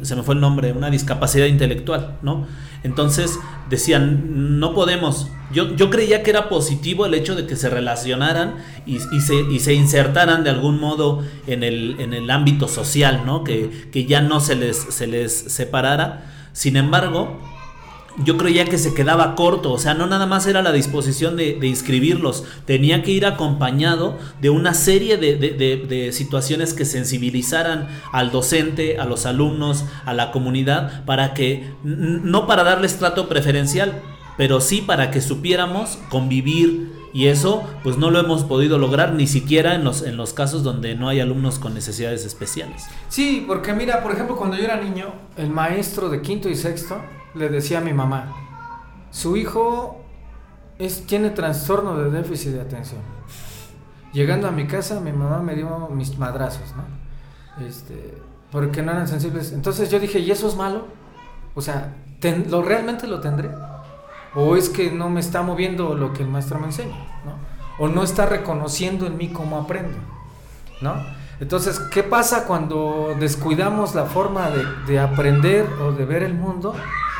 se, me fue el nombre, una discapacidad intelectual, ¿no? Entonces decían, no podemos. Yo, yo creía que era positivo el hecho de que se relacionaran y, se, y se, insertaran de algún modo en el, en el ámbito social, ¿no? Que, que ya no se les, se les separara. Sin embargo, yo creía que se quedaba corto, o sea, no nada más era la disposición de, inscribirlos, tenía que ir acompañado de una serie de, situaciones que sensibilizaran al docente, a los alumnos, a la comunidad, para que, no para darles trato preferencial, pero sí para que supiéramos convivir y eso pues no lo hemos podido lograr ni siquiera en los, en los casos donde no hay alumnos con necesidades especiales. Sí, porque mira, por ejemplo, cuando yo era niño, el maestro de quinto y sexto, le decía a mi mamá, su hijo es, tiene trastorno de déficit de atención. Llegando a mi casa, mi mamá me dio mis madrazos, ¿no? Este, porque no eran sensibles. Entonces yo dije, ¿y eso es malo? O sea, ¿lo realmente lo tendré? ¿O es que no me está moviendo lo que el maestro me enseña? ¿no? ¿O no está reconociendo en mí cómo aprendo? ¿No? Entonces, ¿qué pasa cuando descuidamos la forma de, de aprender o de ver el mundo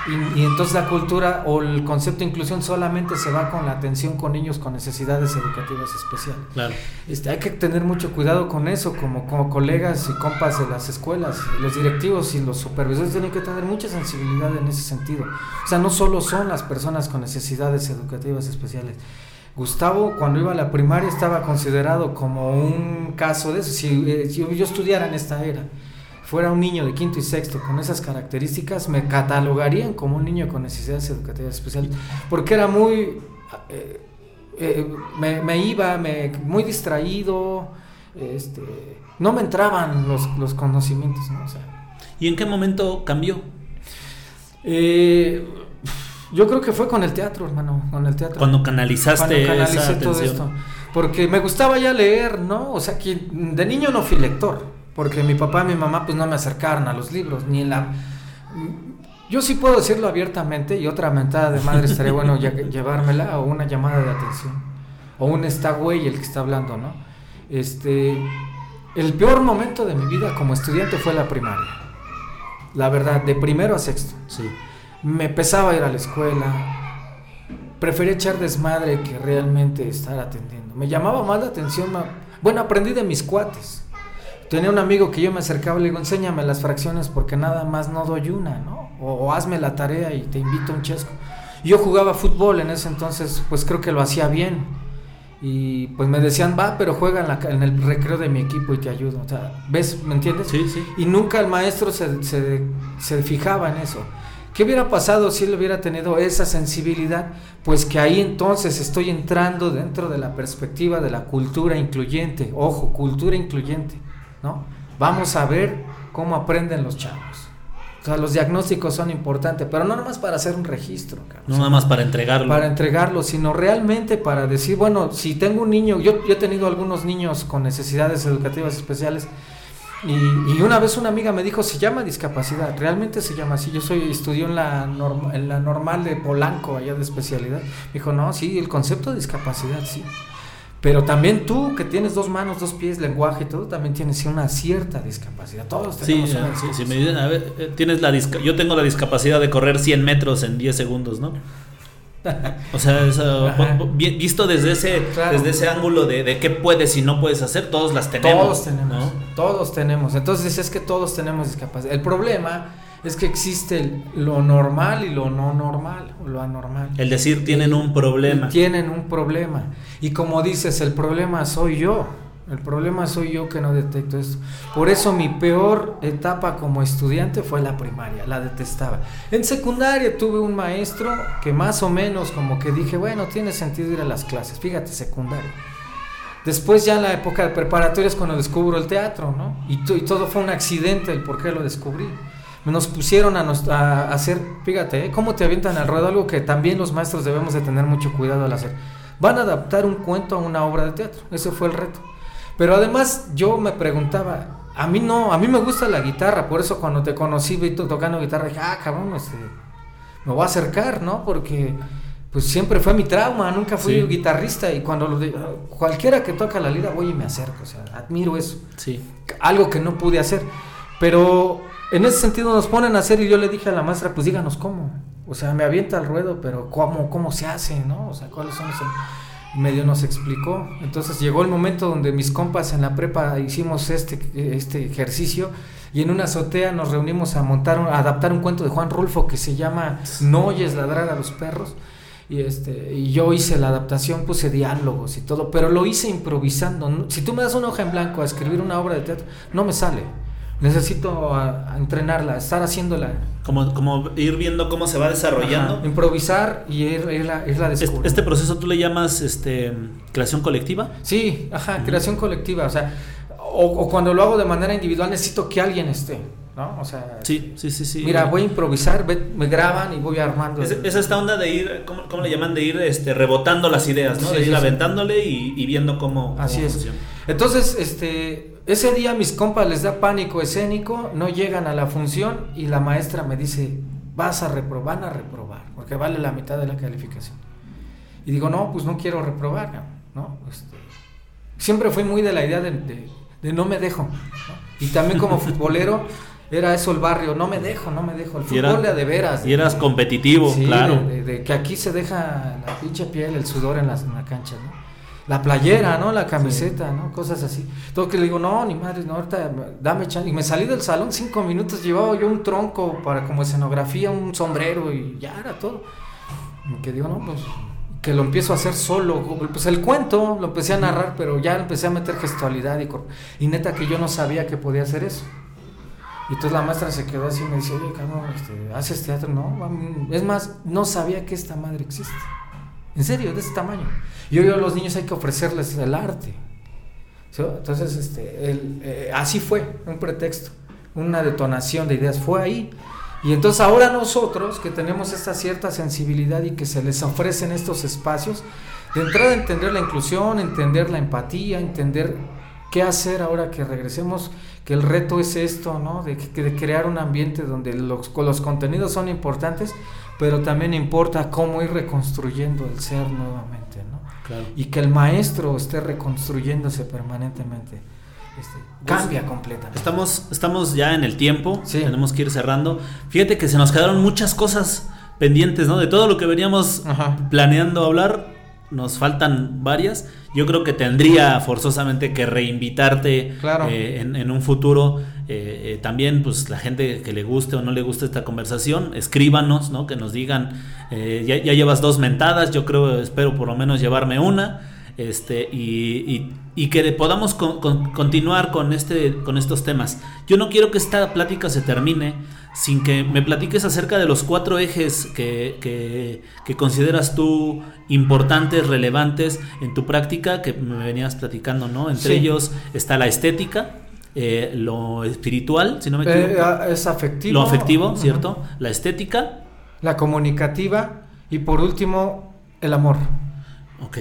y, entonces la cultura o el concepto de inclusión solamente se va con la atención con niños con necesidades educativas especiales. Claro. Este, hay que tener mucho cuidado con eso, como, como colegas y compas de las escuelas, los directivos y los supervisores tienen que tener mucha sensibilidad en ese sentido. O sea, no solo son las personas con necesidades educativas especiales. Gustavo, cuando iba a la primaria, estaba considerado como un caso de eso. Si, eh, si yo estudiara en esta era, fuera un niño de quinto y sexto con esas características, me catalogarían como un niño con necesidades educativas especiales, porque era muy, eh, eh, me, iba me, muy distraído, este, no me entraban los, conocimientos. ¿Y en qué momento cambió? Eh, yo creo que fue con el teatro, hermano, con el teatro. Cuando canalizaste esa todo esto. Porque me gustaba ya leer, ¿no? O sea, que de niño no fui lector porque mi papá y mi mamá pues no me acercaron a los libros, ni en la... Yo sí puedo decirlo abiertamente y otra mentada de madre estaría bueno llevármela o una llamada de atención. O un está güey el que está hablando, ¿no? Este, el peor momento de mi vida como estudiante fue la primaria. La verdad, de primero a sexto. Sí. Me pesaba ir a la escuela. Prefería echar desmadre que realmente estar atendiendo. Me llamaba más la atención Bueno, aprendí de mis cuates. Tenía un amigo que yo me acercaba y le digo, enséñame las fracciones porque nada más no doy una, ¿no? O, o hazme la tarea y te invito a un chesco. Yo jugaba fútbol en ese entonces, pues creo que lo hacía bien. Y pues me decían, va, pero juega en, la en el recreo de mi equipo y te ayudo. O sea, ¿ves? ¿Me entiendes? Sí, sí. Y nunca el maestro se, se- se fijaba en eso. ¿Qué hubiera pasado si él hubiera tenido esa sensibilidad? Pues que ahí entonces estoy entrando dentro de la perspectiva de la cultura incluyente. Ojo, cultura incluyente, ¿no? Vamos a ver cómo aprenden los chavos. O sea, los diagnósticos son importantes, pero no nomás para hacer un registro. No nada más para entregarlo. Para entregarlo, sino realmente para decir, bueno, si tengo un niño, yo, yo he tenido algunos niños con necesidades educativas especiales y, y una vez una amiga me dijo, se llama discapacidad, realmente se llama así, yo soy estudió en la, en la normal de Polanco, allá de especialidad, me dijo, no, sí, el concepto de discapacidad, sí. Pero también tú, que tienes dos manos, dos pies, lenguaje y todo, también tienes una cierta discapacidad. Todos Sí, tenemos sí, si discapacidad. me dicen, a ver, eh, tienes la disca- yo tengo la discapacidad de correr 100 metros en 10 segundos, ¿no? O sea, eso, visto desde ese, Claro. desde ese ángulo de, de qué puedes y no puedes hacer, todos las tenemos. Todos tenemos, ¿no? todos tenemos. Entonces es que todos tenemos discapacidad. El problema es que existe lo normal y lo no normal, o lo anormal. El decir tienen un problema. Tienen un problema. Y como dices, el problema soy yo. El problema soy yo que no detecto esto. Por eso mi peor etapa como estudiante fue la primaria, la detestaba. En secundaria tuve un maestro que más o menos como que dije, bueno, tiene sentido ir a las clases. Fíjate, secundaria. Después ya en la época de preparatoria es cuando descubro el teatro, ¿no? Y todo fue un accidente el por qué lo descubrí. Nos pusieron a, nos- a hacer, fíjate, ¿eh? cómo te avientan al ruedo, algo que también los maestros debemos de tener mucho cuidado al hacer. Van a adaptar un cuento a una obra de teatro, ese fue el reto. Pero además yo me preguntaba, a mí no, a mí me gusta la guitarra, por eso cuando te conocí vi tocando guitarra, dije, ah, cabrón, este, me voy a acercar, ¿no? Porque pues siempre fue mi trauma, nunca fui Sí. guitarrista y cuando lo de- cualquiera que toca la lira voy y me acerco, o sea, admiro eso, Sí. algo que no pude hacer, pero en ese sentido nos ponen a hacer y yo le dije a la maestra, pues díganos cómo, o sea, me avienta al ruedo, pero cómo, cómo se hace, ¿no? O sea, cuáles son los medio nos explicó. Entonces llegó el momento donde mis compas en la prepa hicimos este, este ejercicio y en una azotea nos reunimos a montar, a adaptar un cuento de Juan Rulfo que se llama No oyes ladrar a los perros. Y, este, y yo hice la adaptación, puse diálogos y todo, pero lo hice improvisando. Si tú me das una hoja en blanco a escribir una obra de teatro, no me sale. Necesito a- a entrenarla, estar haciéndola. Como, como ir viendo cómo se va desarrollando. Ajá, improvisar y ir, irla, irla Este, descubriendo. este proceso tú le llamas este creación colectiva. Sí, ajá, creación colectiva, o sea, o, o cuando lo hago de manera individual necesito que alguien esté, ¿no? O sea, Sí, sí, sí, sí. mira, voy a improvisar, ve- me graban y voy armando. Es, el- es esta onda de ir, ¿cómo, cómo le llaman? De ir este, rebotando las ideas, ¿no? Sí, de ir sí, sí. aventándole y, y viendo cómo, Así cómo es. funciona. Entonces, este, ese día mis compas les da pánico escénico, no llegan a la función y la maestra me dice, vas a reprobar, van a reprobar, porque vale la mitad de la calificación. Y digo, no, pues no quiero reprobar, ¿no? Este, siempre fui muy de la idea de, de- de no me dejo. ¿no? Y también como futbolero era eso el barrio, no me dejo, no me dejo. El Y era- fútbol de veras. Y eras competitivo, Sí, claro. De, de- de que aquí se deja la pinche piel, el sudor en, las, en la cancha, ¿no? La playera, ¿no? La camiseta, ¿no? Cosas así. Todo que le digo, no, ni madre, no, ahorita dame chance. Y me salí del salón cinco minutos, llevaba yo un tronco para como escenografía, un sombrero y ya era todo. Y que digo, no, pues que lo empiezo a hacer solo. Pues el cuento lo empecé a narrar, pero ya empecé a meter gestualidad y, y neta que yo no sabía que podía hacer eso. Y entonces la maestra se quedó así y me dice, oye, cabrón, este, ¿haces teatro? No, es más, no sabía que esta madre existe. En serio, de ese tamaño. Y hoy a los niños hay que ofrecerles el arte. Entonces, este, eh, así fue, un pretexto, una detonación de ideas, fue ahí. Y entonces ahora nosotros que tenemos esta cierta sensibilidad y que se les ofrecen estos espacios, de entrada entender la inclusión, entender la empatía, entender qué hacer ahora que regresemos, que el reto es esto, ¿no? De, de crear un ambiente donde los contenidos son importantes, pero también importa cómo ir reconstruyendo el ser nuevamente, ¿no? Claro. Y que el maestro esté reconstruyéndose permanentemente. Este, cambia completamente. Estamos, estamos ya en el tiempo, Sí. tenemos que ir cerrando. Fíjate que se nos quedaron muchas cosas pendientes, ¿no? De todo lo que veníamos Ajá. planeando hablar, nos faltan varias. yo creo que tendría forzosamente que reinvitarte Claro. eh, en, en un futuro. Eh, eh, también, pues la gente que le guste o no le guste esta conversación, escríbanos, ¿no? Que nos digan, eh, ya, ya llevas dos mentadas, yo creo, espero por lo menos llevarme una. Este, y, y- y que podamos con- con- continuar con, este, con estos temas. Yo no quiero que esta plática se termine sin que me platiques acerca de los cuatro ejes que, que- que consideras tú importantes, relevantes en tu práctica, que me venías platicando, ¿no? Entre Sí. ellos está la estética, eh, lo espiritual, si no me Eh, equivoco, ah, es afectivo. lo afectivo. ¿cierto? La estética, La comunicativa y por último el amor. ok.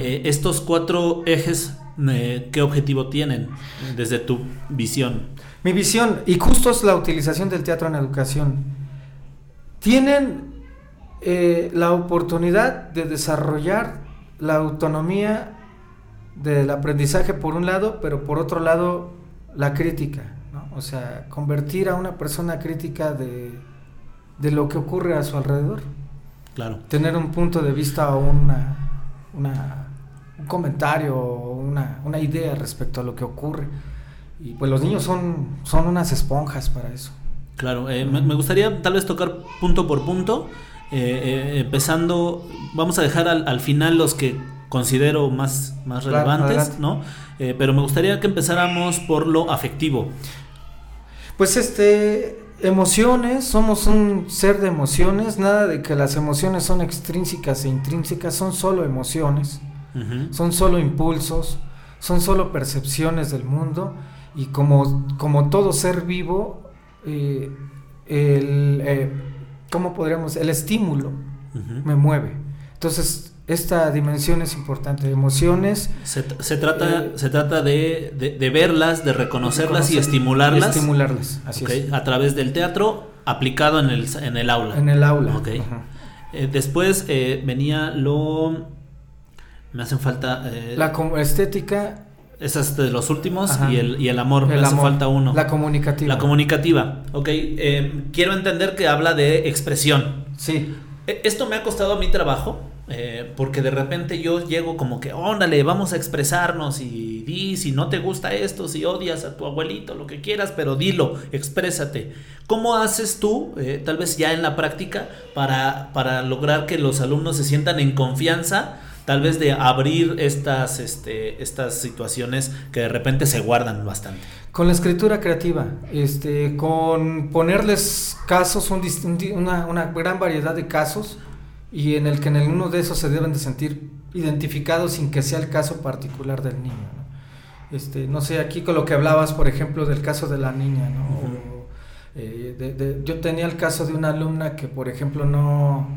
Eh, estos cuatro ejes, eh, ¿qué objetivo tienen desde tu visión? Mi visión, y justo es la utilización del teatro en educación, tienen eh, la oportunidad de desarrollar la autonomía del aprendizaje por un lado, pero por otro lado la crítica, ¿no? o sea, convertir a una persona crítica de, de lo que ocurre a su alrededor, Claro. tener un punto de vista o una, una- un comentario o una, una idea respecto a lo que ocurre. Y pues los niños son, son unas esponjas para eso. Claro, eh, me, me gustaría tal vez tocar punto por punto, eh, eh, empezando, vamos a dejar al, al final los que considero más, más relevantes. ¿no? Eh, pero me gustaría que empezáramos por lo afectivo. Pues este, emociones, somos un ser de emociones, nada de que las emociones son extrínsecas e intrínsecas, son solo emociones, Son solo impulsos, son solo percepciones del mundo y como, como todo ser vivo, eh, el, eh, ¿cómo podríamos? El estímulo me mueve. Entonces, esta dimensión es importante, emociones. Se, se trata, Eh, se trata de, de- de verlas, de reconocerlas y estimularlas Estimularlas, así es. a través del teatro aplicado en el, en el aula. En el aula. Ok. Ajá. Eh, después eh, venía lo... Me hacen falta... eh, La com- estética, esa es de los últimos Ajá. y el, y el amor. me hace falta uno. La comunicativa. La comunicativa. Ok, eh, quiero entender que habla de expresión. Sí. E- Esto me ha costado a mi trabajo, eh, porque de repente yo llego como que, óndale, vamos a expresarnos y di si no te gusta esto, si odias a tu abuelito, lo que quieras, pero dilo, exprésate. ¿Cómo haces tú, eh, tal vez ya en la práctica, para, para lograr que los alumnos se sientan en confianza? Tal vez de abrir estas, este, estas situaciones que de repente se guardan bastante. Con la escritura creativa, este, con ponerles casos, un una, una gran variedad de casos, y en el que en el uno de esos se deben de sentir identificados sin que sea el caso particular del niño. ¿no? Este, no sé, aquí con lo que hablabas, por ejemplo, del caso de la niña, ¿no? O, eh, de- de- yo tenía el caso de una alumna que, por ejemplo, no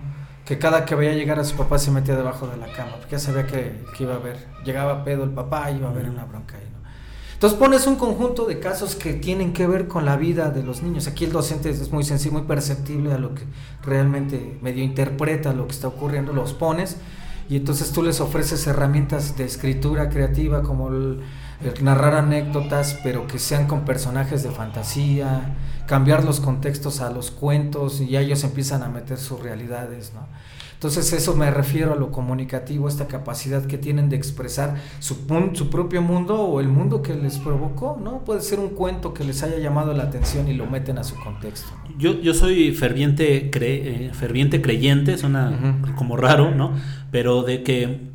que cada que veía llegar a su papá se metía debajo de la cama, porque ya sabía que, que iba a haber, llegaba pedo el papá y iba a haber una bronca ahí, ¿no? Entonces pones un conjunto de casos que tienen que ver con la vida de los niños. Aquí el docente es muy sensible, muy perceptible a lo que realmente medio interpreta lo que está ocurriendo, los pones y entonces tú les ofreces herramientas de escritura creativa como el, narrar anécdotas, pero que sean con personajes de fantasía, cambiar los contextos a los cuentos y ya ellos empiezan a meter sus realidades, ¿no? Entonces eso me refiero a lo comunicativo, esta capacidad que tienen de expresar su, su propio mundo o el mundo que les provocó, ¿no? Puede ser un cuento que les haya llamado la atención y lo meten a su contexto. ¿no? Yo, yo soy ferviente, cre- eh, ferviente creyente, suena Ujú. como raro, ¿no? Pero de que,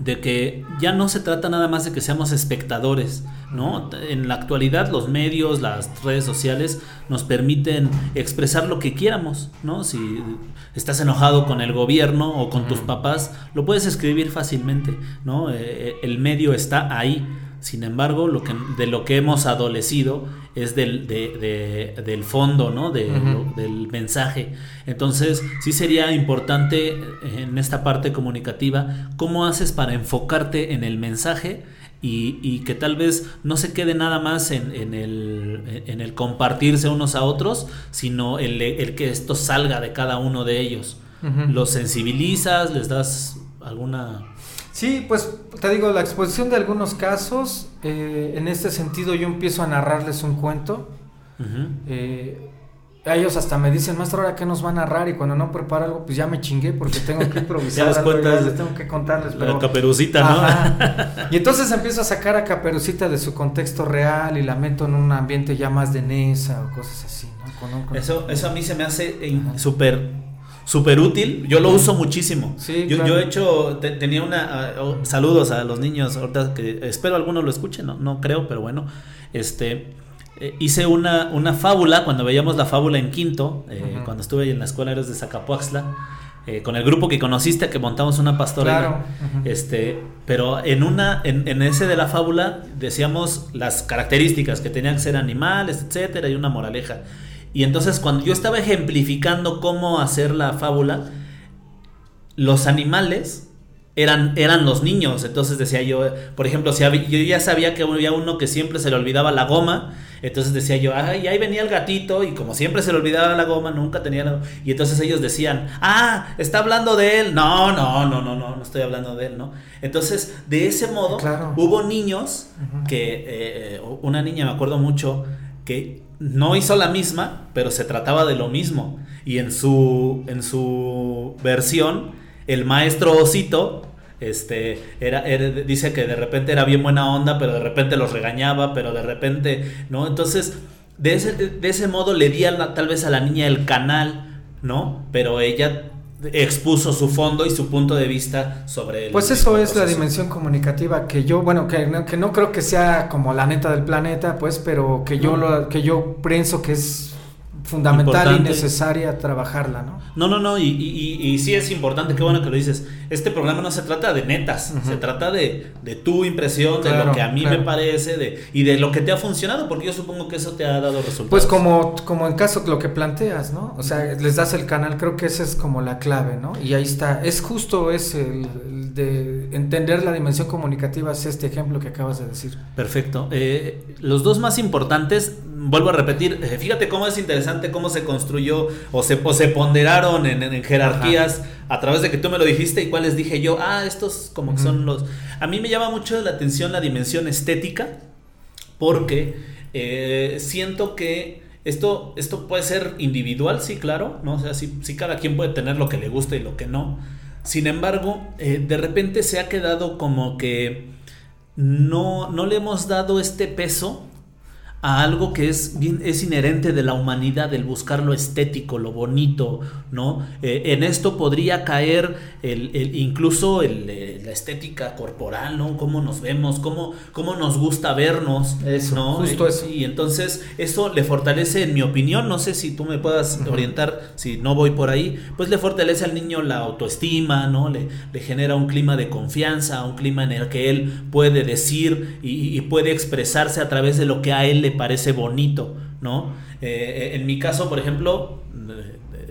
de que ya no se trata nada más de que seamos espectadores, ¿no? En la actualidad los medios, las redes sociales nos permiten expresar lo que quieramos, ¿no? Si estás enojado con el gobierno o con tus papás, lo puedes escribir fácilmente, ¿no? Eh, el medio está ahí. Sin embargo, lo que, de lo que hemos adolecido es del, de- de- del fondo, ¿no? De- Ujú. lo- del mensaje. Entonces, sí sería importante en esta parte comunicativa, ¿cómo haces para enfocarte en el mensaje y, y que tal vez no se quede nada más en, en el, en el compartirse unos a otros, sino el, el que esto salga de cada uno de ellos? ¿Los sensibilizas? ¿Les das alguna... Sí, pues te digo, la exposición de algunos casos, eh, en este sentido yo empiezo a narrarles un cuento eh, ellos hasta me dicen, maestro, ¿ahora qué nos van a narrar? Y cuando no preparo algo, pues ya me chingué porque tengo que improvisar. ya algo, cuentas, les tengo que contarles. Pero... La caperucita, ¿no? y entonces empiezo a sacar a Caperucita de su contexto real y la meto en un ambiente ya más de Nesa o cosas así, ¿no? Con, con... Eso, eso a mí se me hace súper súper útil. Yo lo uso muchísimo. Sí, yo, claro. yo he hecho, te, tenía una, uh, saludos a los niños, ahorita que espero algunos lo escuchen, no, no creo, pero bueno, este, eh, hice una, una fábula, cuando veíamos la fábula en quinto, eh, uh -huh. cuando estuve en la escuela Eres de Zacapuaxla, eh, con el grupo que conociste, que montamos una pastorela, claro. uh -huh. este, pero en una, en, en, ese de la fábula decíamos las características, que tenían que ser animales, etcétera, y una moraleja. Y entonces cuando yo estaba ejemplificando cómo hacer la fábula, los animales eran, eran los niños. Entonces decía yo, por ejemplo, si había, yo ya sabía que había uno que siempre se le olvidaba la goma. Entonces decía yo, ay, ahí venía el gatito y como siempre se le olvidaba la goma, nunca tenía la... Y entonces ellos decían, ah, está hablando de él. No, no, no, no, no, no estoy hablando de él, ¿no? Entonces, de ese modo, claro. hubo niños uh -huh. que, eh, una niña me acuerdo mucho, que no hizo la misma, pero se trataba de lo mismo. Y en su, en su versión, el maestro Osito este, era, era, dice que de repente era bien buena onda, pero de repente los regañaba, pero de repente, ¿no? Entonces, de ese, de ese modo le di a tal vez a la niña el canal, ¿no? Pero ella expuso su fondo y su punto de vista sobre el Pues eso es la dimensión comunicativa que yo, bueno, que no, que no creo que sea como la neta del planeta, pues, pero que yo lo, que yo pienso que es fundamental Importante. y necesaria trabajarla, ¿no? No, no, no, y, y, y, sí es importante, qué bueno que lo dices. Este programa no se trata de netas, uh -huh. se trata de, de, tu impresión, claro, de lo que a mí claro. me parece de, y de lo que te ha funcionado, porque yo supongo que eso te ha dado resultados. Pues como, como en caso lo que planteas, ¿no? O sea, les das el canal, creo que esa es como la clave, ¿no? Y ahí está, es justo ese, el, el de entender la dimensión comunicativa, es este ejemplo que acabas de decir. Perfecto. Eh, los dos más importantes, vuelvo a repetir, eh, fíjate cómo es interesante cómo se construyó o se, o se ponderaron en, en, en jerarquías Ajá. a través de que tú me lo dijiste y cuáles dije yo, ah, estos como que son los... A mí me llama mucho la atención la dimensión estética porque eh, siento que esto, esto puede ser individual, sí, claro, ¿no? O sea, sí, sí cada quien puede tener lo que le gusta y lo que no. Sin embargo, eh, de repente se ha quedado como que no, no le hemos dado este peso a algo que es, bien, es inherente de la humanidad, el buscar lo estético, lo bonito, ¿no? Eh, en esto podría caer el, el incluso el, el, la estética corporal, ¿no? Cómo nos vemos, cómo, cómo nos gusta vernos, eso, ¿no? Justo eso. Y entonces eso le fortalece, en mi opinión, no sé si tú me puedas uh -huh. orientar, si no voy por ahí, pues le fortalece al niño la autoestima, ¿no? Le, le genera un clima de confianza, un clima en el que él puede decir y, y puede expresarse a través de lo que a él le parece bonito, ¿no? Eh, en mi caso, por ejemplo,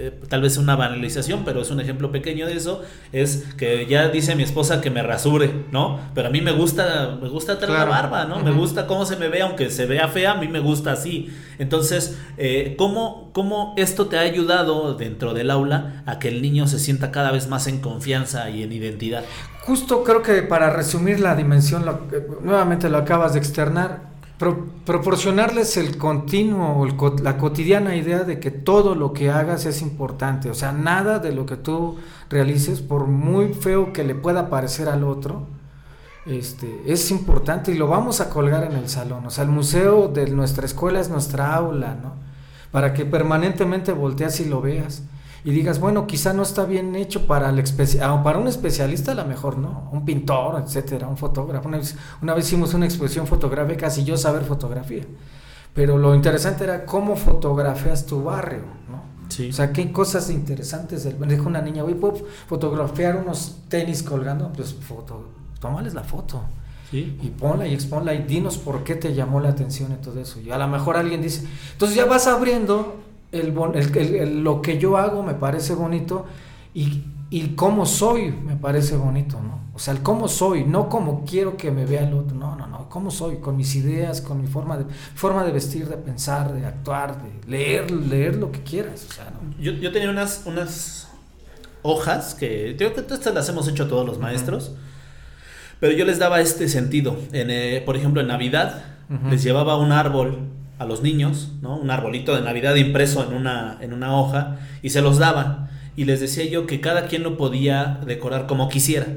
eh, tal vez una banalización, pero es un ejemplo pequeño de eso, es que ya dice mi esposa que me rasure, ¿no? Pero a mí me gusta, me gusta tener claro. la barba, ¿no? Uh -huh. Me gusta cómo se me ve, aunque se vea fea, a mí me gusta así. Entonces, eh, ¿cómo, ¿cómo esto te ha ayudado dentro del aula a que el niño se sienta cada vez más en confianza y en identidad? Justo creo que para resumir la dimensión, lo, nuevamente lo acabas de externar, Pro, proporcionarles el continuo, el, la cotidiana idea de que todo lo que hagas es importante, o sea, nada de lo que tú realices, por muy feo que le pueda parecer al otro, este, es importante y lo vamos a colgar en el salón, o sea, el museo de nuestra escuela es nuestra aula, ¿no? Para que permanentemente volteas y lo veas y digas, bueno, quizá no está bien hecho para, el para un especialista, a lo mejor no, un pintor, etcétera, un fotógrafo. Una vez, una vez hicimos una exposición fotográfica sin yo saber fotografía, pero lo interesante era cómo fotografías tu barrio, ¿no? Sí. O sea, qué cosas interesantes. Me dijo una niña, oye, ¿puedo fotografiar unos tenis colgando? Pues foto, tómales la foto. Sí. Y ponla y exponla y dinos por qué te llamó la atención y todo eso. Y a lo mejor alguien dice, entonces ya vas abriendo el, el, lo que yo hago me parece bonito y, y cómo soy me parece bonito, ¿no? O sea, el cómo soy, no como quiero que me vea el otro, no, no, no, cómo soy, con mis ideas, con mi forma de, forma de vestir, de pensar, de actuar, de leer, leer lo que quieras, o sea, ¿no? yo, yo, tenía unas, unas hojas que creo que estas las hemos hecho todos los maestros, uh -huh. pero yo les daba este sentido, en, eh, por ejemplo, en Navidad uh -huh. les llevaba un árbol a los niños, ¿no? Un arbolito de Navidad impreso en una, en una hoja y se los daba. Y les decía yo que cada quien lo podía decorar como quisiera.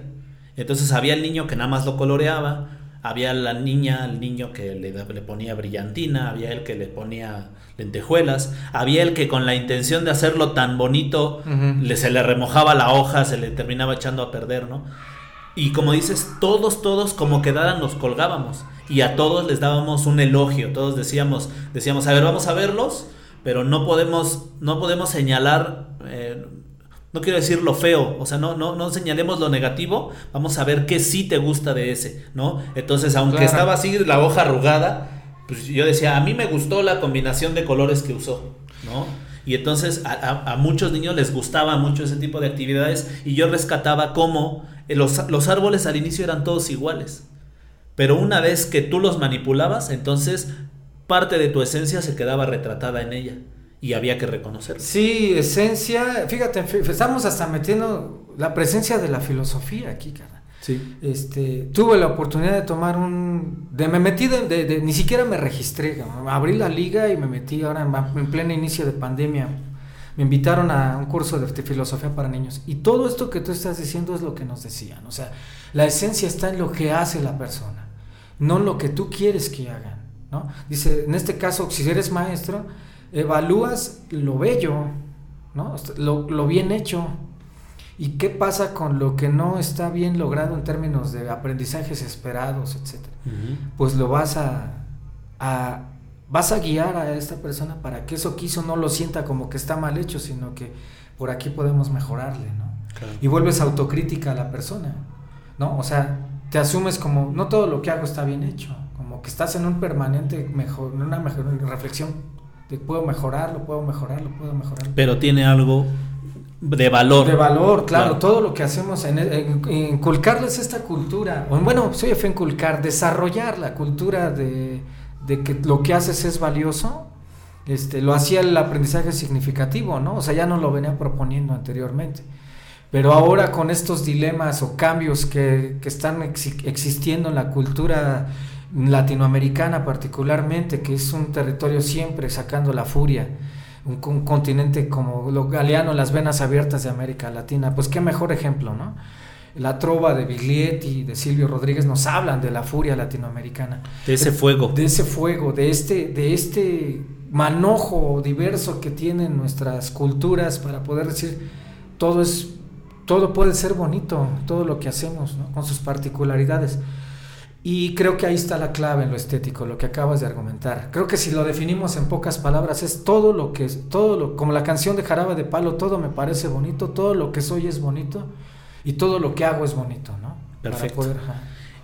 Entonces había el niño que nada más lo coloreaba, había la niña, el niño que le, le, ponía brillantina, había el que le ponía lentejuelas, había el que con la intención de hacerlo tan bonito le, se le remojaba la hoja, se le terminaba echando a perder, ¿no? Y como dices, todos, todos como quedaran nos colgábamos y a todos les dábamos un elogio, todos decíamos, decíamos, a ver, vamos a verlos, pero no podemos, no podemos señalar... Eh, no quiero decir lo feo, o sea, no, no, no señalemos lo negativo, vamos a ver qué sí te gusta de ese, ¿no? Entonces, aunque estaba así la hoja arrugada, pues yo decía, a mí me gustó la combinación de colores que usó, ¿no? Y entonces a, muchos niños les gustaba mucho ese tipo de actividades y yo rescataba cómo los, los árboles al inicio eran todos iguales. Pero una vez que tú los manipulabas, entonces parte de tu esencia se quedaba retratada en ella y había que reconocerlo. Sí, esencia, fíjate, estamos hasta metiendo la presencia de la filosofía aquí, cara. Sí. Este, tuve la oportunidad de tomar un, de me metí de, ni siquiera me registré, abrí la liga y me metí ahora en, en pleno inicio de pandemia. Me invitaron a un curso de, filosofía para niños y todo esto que tú estás diciendo es lo que nos decían, o sea, la esencia está en lo que hace la persona, no lo que tú quieres que hagan, ¿no? Dice, en este caso, si eres maestro, evalúas lo bello, ¿no? lo, bien hecho. ¿Y qué pasa con lo que no está bien logrado en términos de aprendizajes esperados, etcétera? Pues lo vas a, vas a guiar a esta persona para que eso que hizo no lo sienta como que está mal hecho, sino que por aquí podemos mejorarle, ¿no? Y vuelves autocrítica a la persona, ¿no? O sea, te asumes como, no todo lo que hago está bien hecho, como que estás en un permanente mejor, en una mejor reflexión puedo mejorar, lo puedo mejorar, lo puedo mejorar. Pero tiene algo de valor. De valor, claro, todo lo que hacemos en, inculcarles esta cultura, o bueno, soy fe inculcar, desarrollar la cultura de, que lo que haces es valioso, este, lo hacía el aprendizaje significativo, ¿no? O sea, ya no lo venía proponiendo anteriormente. Pero ahora con estos dilemas o cambios que, que están existiendo en la cultura latinoamericana particularmente, que es un territorio siempre sacando la furia, un, continente como lo galeano, las venas abiertas de América Latina, pues qué mejor ejemplo, ¿no? La trova de Biglietti, de Silvio Rodríguez nos hablan de la furia latinoamericana. De ese fuego. De ese fuego, de este, de este manojo diverso que tienen nuestras culturas para poder decir todo es, todo puede ser bonito, todo lo que hacemos, con sus particularidades. Y creo que ahí está la clave en lo estético, lo que acabas de argumentar. Creo que si lo definimos en pocas palabras es todo lo que es, todo lo, como la canción de Jarabe de Palo, todo me parece bonito, todo lo que soy es bonito y todo lo que hago es bonito, ¿no? Perfecto.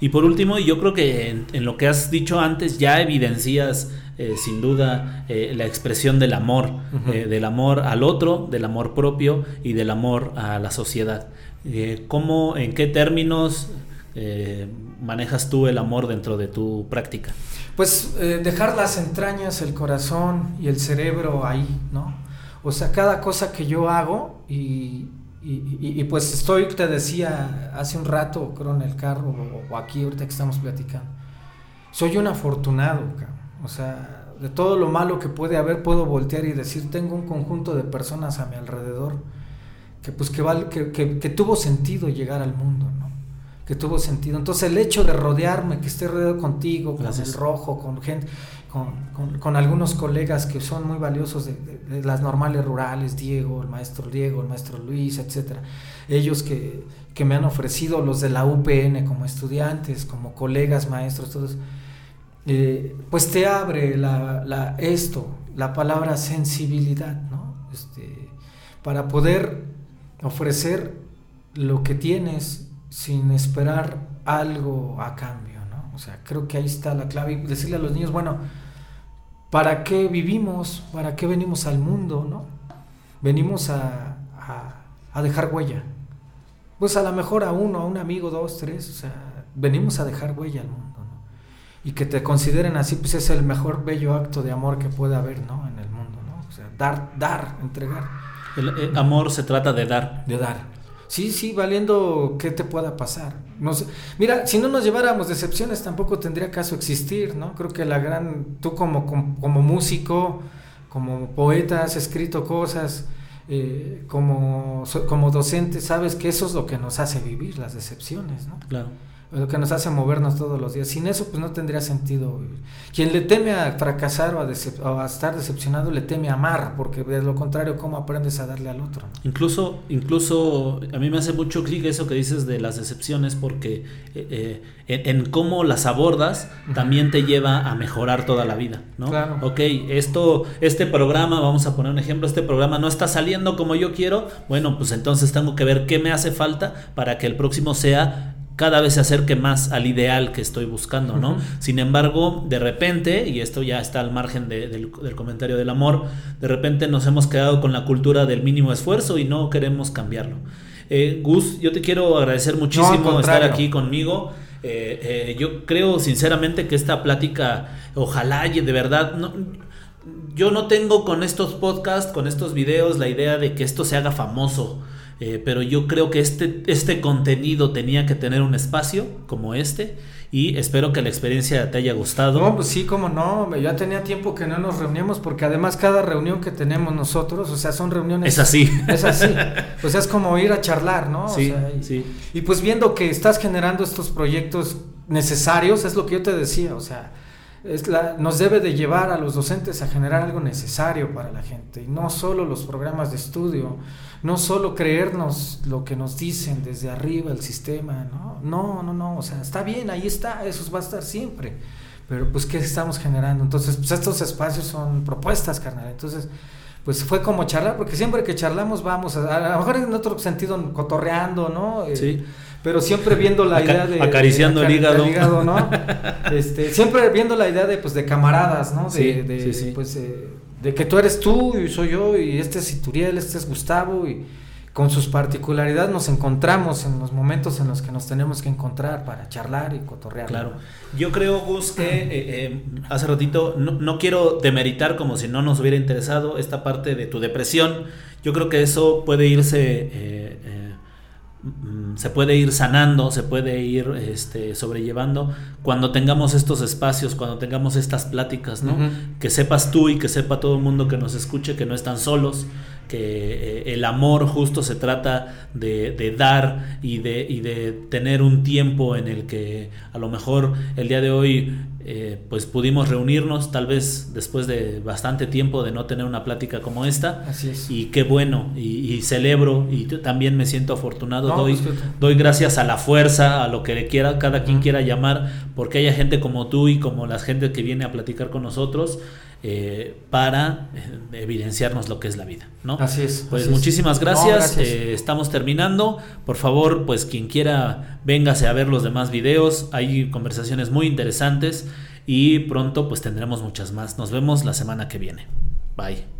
y por último, yo creo que en, lo que has dicho antes ya evidencias eh, sin duda eh, la expresión del amor, eh, del amor al otro, del amor propio y del amor a la sociedad. ¿Cómo, en qué términos manejas tú el amor dentro de tu práctica? Pues dejar las entrañas, el corazón y el cerebro ahí, ¿no? O sea, cada cosa que yo hago y, y, pues estoy, te decía hace un rato, creo en el carro o, aquí ahorita que estamos platicando, soy un afortunado, o sea, de todo lo malo que puede haber puedo voltear y decir, tengo un conjunto de personas a mi alrededor que pues que, vale, que, que tuvo sentido llegar al mundo, ¿no? que tuvo sentido. Entonces el hecho de rodearme, que esté rodeado contigo, con el rojo, con gente, con, algunos colegas que son muy valiosos de, las normales rurales, Diego, el maestro Diego, el maestro Luis, etcétera. Ellos que, me han ofrecido, los de la UPN como estudiantes, como colegas, maestros, todos, eh, pues te abre esto, la palabra sensibilidad, ¿no? Este, para poder ofrecer lo que tienes sin esperar algo a cambio, ¿no? O sea, creo que ahí está la clave. Decirle a los niños, bueno, ¿para qué vivimos? ¿Para qué venimos al mundo, no? Venimos a, a, dejar huella. Pues a lo mejor a uno, a un amigo, dos, tres, o sea, venimos a dejar huella al mundo. Y que te consideren así, pues es el mejor bello acto de amor que puede haber, ¿no? En el mundo, ¿no? O sea, dar, dar, entregar. El, el amor se trata de dar. De dar Sí, sí, valiendo qué te pueda pasar. No sé. Mira, si no nos lleváramos decepciones tampoco tendría caso existir, ¿no? Creo que la gran, tú como, como, músico, como poeta, has escrito cosas, eh, como, como docente, sabes que eso es lo que nos hace vivir, las decepciones, ¿no? Claro lo que nos hace movernos todos los días. Sin eso, pues no tendría sentido. Quien le teme a fracasar o a, estar decepcionado, le teme a amar, porque de lo contrario, ¿cómo aprendes a darle al otro? Incluso, incluso a mí me hace mucho clic eso que dices de las decepciones, porque eh, eh, en, cómo las abordas también te lleva a mejorar toda la vida, ¿no? Claro. Ok, esto, este programa, vamos a poner un ejemplo, este programa no está saliendo como yo quiero, bueno, pues entonces tengo que ver qué me hace falta para que el próximo sea cada vez se acerque más al ideal que estoy buscando, ¿no? Sin embargo, de repente, y esto ya está al margen del, comentario del amor, de repente nos hemos quedado con la cultura del mínimo esfuerzo y no queremos cambiarlo. Eh, Gus, yo te quiero agradecer muchísimo estar aquí conmigo. Eh, eh, yo creo sinceramente que esta plática, ojalá y de verdad, no, yo no tengo con estos podcasts, con estos videos, la idea de que esto se haga famoso. Eh, pero yo creo que este, este contenido tenía que tener un espacio como este y espero que la experiencia te haya gustado. No, pues sí, como no, ya tenía tiempo que no nos reuníamos porque además cada reunión que tenemos nosotros, o sea, son reuniones... Es así. Es así. Pues es como ir a charlar, ¿no? Sí, y, sí. y pues viendo que estás generando estos proyectos necesarios, es lo que yo te decía, o sea, es la, nos debe de llevar a los docentes a generar algo necesario para la gente, y no solo los programas de estudio, no solo creernos lo que nos dicen desde arriba el sistema, ¿no? No, no, no, o sea, está bien, ahí está, eso va a estar siempre. Pero pues, ¿qué estamos generando? Entonces, pues estos espacios son propuestas, carnal. Entonces, pues fue como charlar, porque siempre que charlamos vamos, a, a lo mejor en otro sentido cotorreando, ¿no? Eh, sí. pero siempre viendo la idea de acariciando el hígado, ¿no? este, siempre viendo la idea de pues de camaradas, ¿no? De, de, sí, pues eh, de que tú eres tú y soy yo y este es Ituriel, este es Gustavo y con sus particularidades nos encontramos en los momentos en los que nos tenemos que encontrar para charlar y cotorrear. Claro. Yo creo, Gus, que eh, eh, hace ratito, no, quiero demeritar como si no nos hubiera interesado esta parte de tu depresión. Yo creo que eso puede irse... Eh, Mm, se puede ir sanando, se puede ir este, sobrellevando cuando tengamos estos espacios, cuando tengamos estas pláticas, ¿no? Que sepas tú y que sepa todo el mundo que nos escuche que no están solos, que eh, el amor justo se trata de, dar y de, y de tener un tiempo en el que a lo mejor el día de hoy eh, pues pudimos reunirnos tal vez después de bastante tiempo de no tener una plática como esta. Así es. Y qué bueno, y, celebro, y también me siento afortunado, doy, pues doy gracias a la fuerza, a lo que le quiera, cada quien quiera llamar, porque haya gente como tú y como la gente que viene a platicar con nosotros. Eh, para eh, evidenciarnos lo que es la vida, ¿no? Así es. Pues muchísimas gracias. estamos terminando. Por favor, pues quien quiera, véngase a ver los demás videos. Hay conversaciones muy interesantes y pronto pues tendremos muchas más. Nos vemos la semana que viene. Bye.